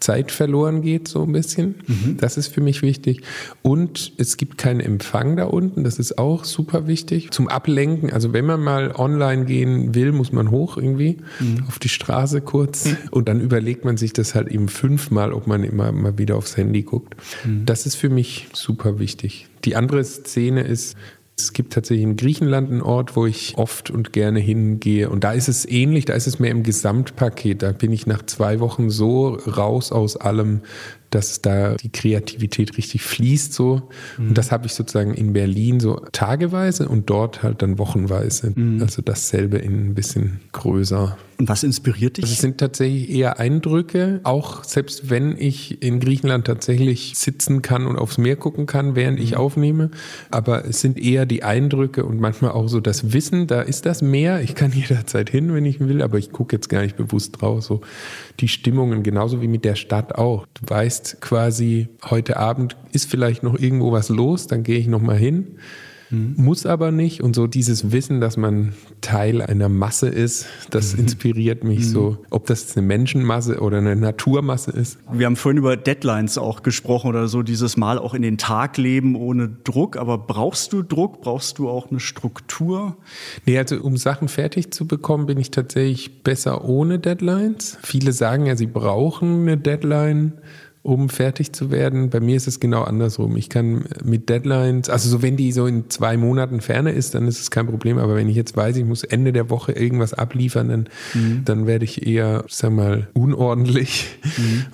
Zeit verloren geht so ein bisschen. Das ist für mich wichtig. Und es gibt keinen Empfang da unten. Das ist auch super wichtig. Zum Ablenken. Also wenn man mal online gehen will, muss man hoch irgendwie auf die Straße kurz. Und dann überlegt man sich das halt eben fünfmal, ob man immer mal wieder aufs Handy guckt. Das ist für mich super wichtig. Die andere Szene ist, es gibt tatsächlich in Griechenland einen Ort, wo ich oft und gerne hingehe. Und da ist es ähnlich, da ist es mehr im Gesamtpaket. Da bin ich nach zwei Wochen so raus aus allem, dass da die Kreativität richtig fließt so. Und das habe ich sozusagen in Berlin so tageweise und dort halt dann wochenweise. Also dasselbe in ein bisschen größer. Und was inspiriert dich? Also es sind tatsächlich eher Eindrücke, auch selbst wenn ich in Griechenland tatsächlich sitzen kann und aufs Meer gucken kann, während ich aufnehme. Aber es sind eher die Eindrücke und manchmal auch so das Wissen, da ist das Meer. Ich kann jederzeit hin, wenn ich will, aber ich gucke jetzt gar nicht bewusst drauf. So die Stimmungen, genauso wie mit der Stadt auch. Du weißt quasi, heute Abend ist vielleicht noch irgendwo was los, dann gehe ich noch mal hin. Muss aber nicht. Und so dieses Wissen, dass man Teil einer Masse ist, das inspiriert mich so. Ob das eine Menschenmasse oder eine Naturmasse ist. Wir haben vorhin über Deadlines auch gesprochen oder so dieses Mal auch in den Tag leben ohne Druck. Aber brauchst du Druck? Brauchst du auch eine Struktur? Nee, also um Sachen fertig zu bekommen, bin ich tatsächlich besser ohne Deadlines. Viele sagen ja, sie brauchen eine Deadline um fertig zu werden. Bei mir ist es genau andersrum. Ich kann mit Deadlines, also so wenn die so in zwei Monaten Ferne ist, dann ist es kein Problem. Aber wenn ich jetzt weiß, ich muss Ende der Woche irgendwas abliefern, dann, dann werde ich eher, sag mal, unordentlich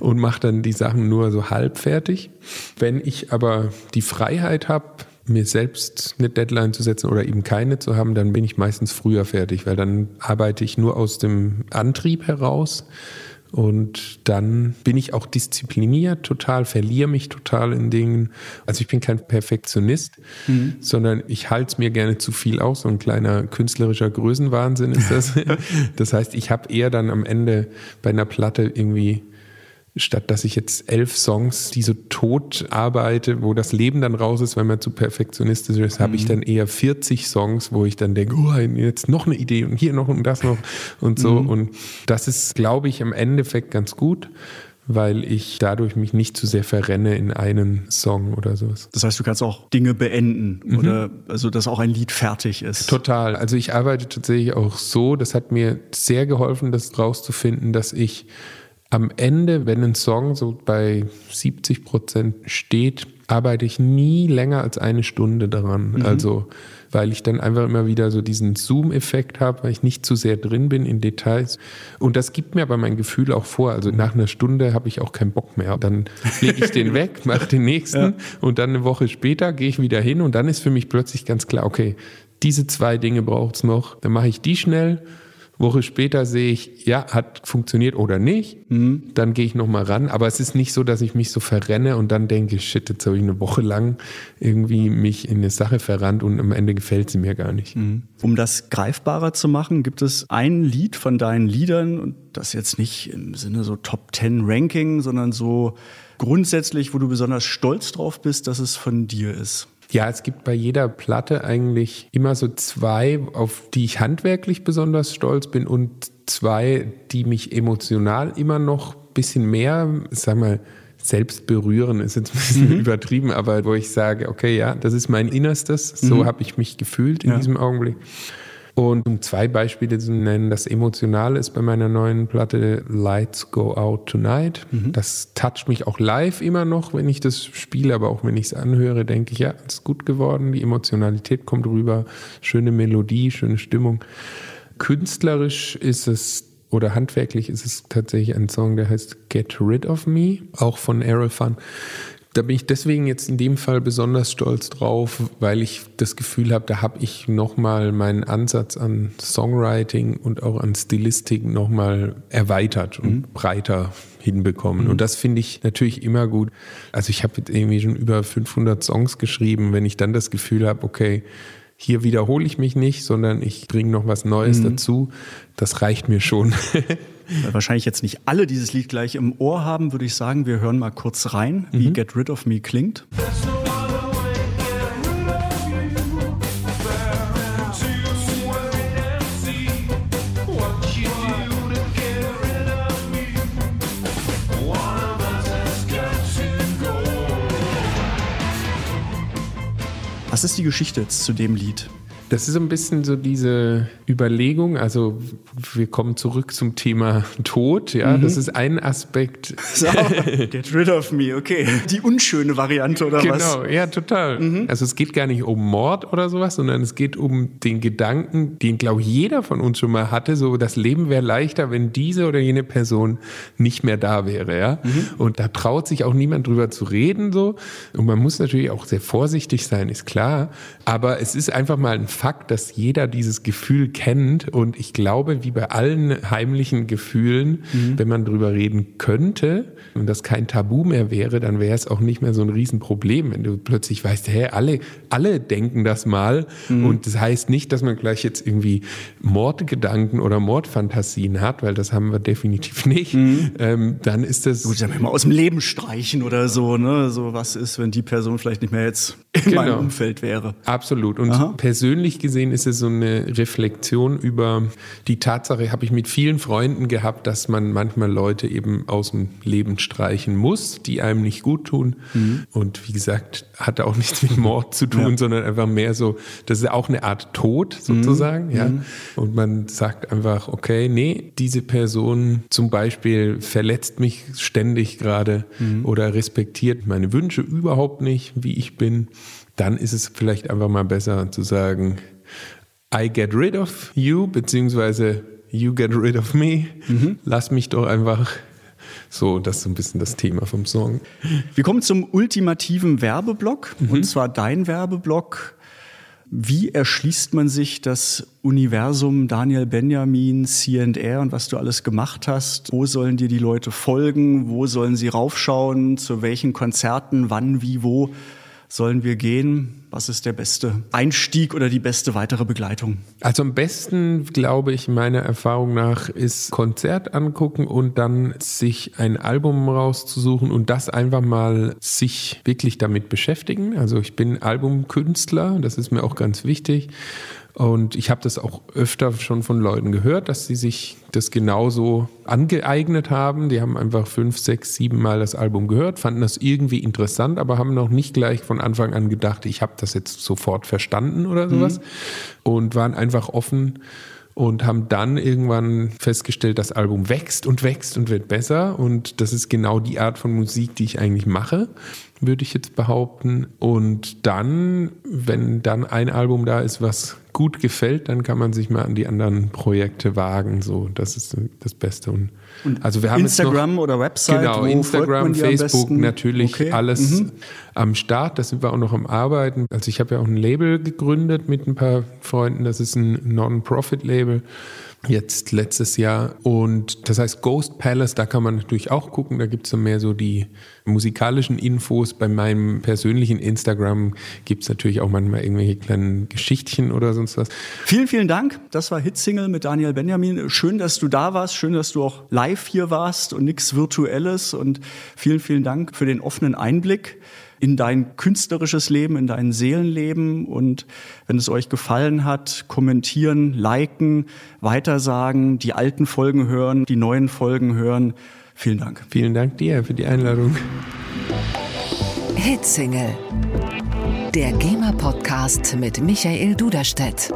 und mache dann die Sachen nur so halb fertig. Wenn ich aber die Freiheit habe, mir selbst eine Deadline zu setzen oder eben keine zu haben, dann bin ich meistens früher fertig, weil dann arbeite ich nur aus dem Antrieb heraus. Und dann bin ich auch diszipliniert total, verliere mich total in Dingen. Also ich bin kein Perfektionist, mhm. sondern ich halte es mir gerne zu viel aus. So ein kleiner künstlerischer Größenwahnsinn ist das. das heißt, ich habe eher dann am Ende bei einer Platte irgendwie statt dass ich jetzt elf Songs, die so tot arbeite, wo das Leben dann raus ist, weil man zu perfektionistisch ist, mhm. habe ich dann eher 40 Songs, wo ich dann denke, oh, jetzt noch eine Idee und hier noch und das noch und so. Mhm. Und das ist, glaube ich, im Endeffekt ganz gut weil ich dadurch mich nicht zu sehr verrenne in einen Song oder sowas. Das heißt, du kannst auch Dinge beenden mhm. oder also dass auch ein Lied fertig ist. Total. Also ich arbeite tatsächlich auch so, das hat mir sehr geholfen, das rauszufinden, dass ich am Ende, wenn ein Song so bei 70 Prozent steht, arbeite ich nie länger als eine Stunde daran. Mhm. Also, weil ich dann einfach immer wieder so diesen Zoom-Effekt habe, weil ich nicht zu sehr drin bin in Details. Und das gibt mir aber mein Gefühl auch vor. Also nach einer Stunde habe ich auch keinen Bock mehr. Dann lege ich den weg, mache den nächsten ja. und dann eine Woche später gehe ich wieder hin und dann ist für mich plötzlich ganz klar, okay, diese zwei Dinge braucht es noch. Dann mache ich die schnell Woche später sehe ich, ja, hat funktioniert oder nicht. Mhm. Dann gehe ich nochmal ran. Aber es ist nicht so, dass ich mich so verrenne und dann denke, shit, jetzt habe ich eine Woche lang irgendwie mich in eine Sache verrannt und am Ende gefällt sie mir gar nicht. Mhm. Um das greifbarer zu machen, gibt es ein Lied von deinen Liedern und das jetzt nicht im Sinne so Top Ten Ranking, sondern so grundsätzlich, wo du besonders stolz drauf bist, dass es von dir ist. Ja, es gibt bei jeder Platte eigentlich immer so zwei, auf die ich handwerklich besonders stolz bin und zwei, die mich emotional immer noch ein bisschen mehr, sag mal, selbst berühren ist jetzt ein bisschen mhm. übertrieben, aber wo ich sage, okay, ja, das ist mein Innerstes, so mhm. habe ich mich gefühlt in ja. diesem Augenblick. Und um zwei Beispiele zu nennen, das Emotionale ist bei meiner neuen Platte Lights Go Out Tonight. Mhm. Das toucht mich auch live immer noch, wenn ich das spiele, aber auch wenn ich es anhöre, denke ich, ja, es ist gut geworden, die Emotionalität kommt rüber, schöne Melodie, schöne Stimmung. Künstlerisch ist es oder handwerklich ist es tatsächlich ein Song, der heißt Get Rid of Me, auch von Errol Fun. Da bin ich deswegen jetzt in dem Fall besonders stolz drauf, weil ich das Gefühl habe, da habe ich nochmal meinen Ansatz an Songwriting und auch an Stilistik nochmal erweitert und mhm. breiter hinbekommen. Mhm. Und das finde ich natürlich immer gut. Also ich habe jetzt irgendwie schon über 500 Songs geschrieben. Wenn ich dann das Gefühl habe, okay, hier wiederhole ich mich nicht, sondern ich bringe noch was Neues mhm. dazu, das reicht mir schon. Weil wahrscheinlich jetzt nicht alle dieses Lied gleich im Ohr haben, würde ich sagen, wir hören mal kurz rein, wie mhm. Get Rid of Me klingt. Was ist die Geschichte jetzt zu dem Lied? Das ist ein bisschen so diese Überlegung. Also wir kommen zurück zum Thema Tod. Ja, mhm. das ist ein Aspekt. So, get rid of me. Okay, die unschöne Variante oder genau, was? Genau, ja, total. Mhm. Also es geht gar nicht um Mord oder sowas, sondern es geht um den Gedanken, den glaube ich jeder von uns schon mal hatte. So, das Leben wäre leichter, wenn diese oder jene Person nicht mehr da wäre. Ja, mhm. und da traut sich auch niemand drüber zu reden. So, und man muss natürlich auch sehr vorsichtig sein, ist klar. Aber es ist einfach mal ein Fakt, dass jeder dieses Gefühl kennt. Und ich glaube, wie bei allen heimlichen Gefühlen, mhm. wenn man drüber reden könnte und das kein Tabu mehr wäre, dann wäre es auch nicht mehr so ein Riesenproblem, wenn du plötzlich weißt, hä, alle, alle denken das mal. Mhm. Und das heißt nicht, dass man gleich jetzt irgendwie Mordgedanken oder Mordfantasien hat, weil das haben wir definitiv nicht. Mhm. Ähm, dann ist das. Gut, dann mal aus dem Leben streichen oder so, ne? So was ist, wenn die Person vielleicht nicht mehr jetzt in genau. meinem Umfeld wäre. Absolut. Und Aha. persönlich gesehen ist es so eine Reflexion über die Tatsache, habe ich mit vielen Freunden gehabt, dass man manchmal Leute eben aus dem Leben streichen muss, die einem nicht gut tun. Mhm. Und wie gesagt, hatte auch nichts mit Mord zu tun, ja. sondern einfach mehr so, das ist auch eine Art Tod sozusagen, mhm. ja. Mhm. Und man sagt einfach, okay, nee, diese Person zum Beispiel verletzt mich ständig gerade mhm. oder respektiert meine Wünsche überhaupt nicht, wie ich bin dann ist es vielleicht einfach mal besser zu sagen, I get rid of you, beziehungsweise you get rid of me. Mhm. Lass mich doch einfach So, das ist so ein bisschen das Thema vom Song. Wir kommen zum ultimativen Werbeblock, mhm. und zwar dein Werbeblock. Wie erschließt man sich das Universum Daniel Benjamin, CR und was du alles gemacht hast? Wo sollen dir die Leute folgen? Wo sollen sie raufschauen? Zu welchen Konzerten? Wann, wie, wo? Sollen wir gehen? Was ist der beste Einstieg oder die beste weitere Begleitung? Also am besten, glaube ich, meiner Erfahrung nach, ist Konzert angucken und dann sich ein Album rauszusuchen und das einfach mal sich wirklich damit beschäftigen. Also ich bin Albumkünstler, das ist mir auch ganz wichtig. Und ich habe das auch öfter schon von Leuten gehört, dass sie sich das genauso angeeignet haben. Die haben einfach fünf, sechs, sieben Mal das Album gehört, fanden das irgendwie interessant, aber haben noch nicht gleich von Anfang an gedacht, ich habe das jetzt sofort verstanden oder sowas. Mhm. Und waren einfach offen und haben dann irgendwann festgestellt, das Album wächst und wächst und wird besser. Und das ist genau die Art von Musik, die ich eigentlich mache, würde ich jetzt behaupten. Und dann, wenn dann ein Album da ist, was gut gefällt, dann kann man sich mal an die anderen Projekte wagen. So, das ist das Beste. Und, also wir haben Instagram noch, oder Website. Genau, Instagram, Facebook, natürlich okay. alles mhm. am Start. Da sind wir auch noch am Arbeiten. Also ich habe ja auch ein Label gegründet mit ein paar Freunden. Das ist ein Non-Profit-Label jetzt letztes Jahr. Und das heißt Ghost Palace, da kann man natürlich auch gucken. Da gibt es dann mehr so die musikalischen Infos. Bei meinem persönlichen Instagram gibt es natürlich auch manchmal irgendwelche kleinen Geschichtchen oder sonst was. Vielen, vielen Dank. Das war Hitsingle mit Daniel Benjamin. Schön, dass du da warst. Schön, dass du auch live hier warst und nichts Virtuelles. Und vielen, vielen Dank für den offenen Einblick in dein künstlerisches Leben, in dein Seelenleben. Und wenn es euch gefallen hat, kommentieren, liken, weitersagen, die alten Folgen hören, die neuen Folgen hören. Vielen Dank. Vielen Dank dir für die Einladung. Hitsingle. Der GEMA-Podcast mit Michael Duderstedt.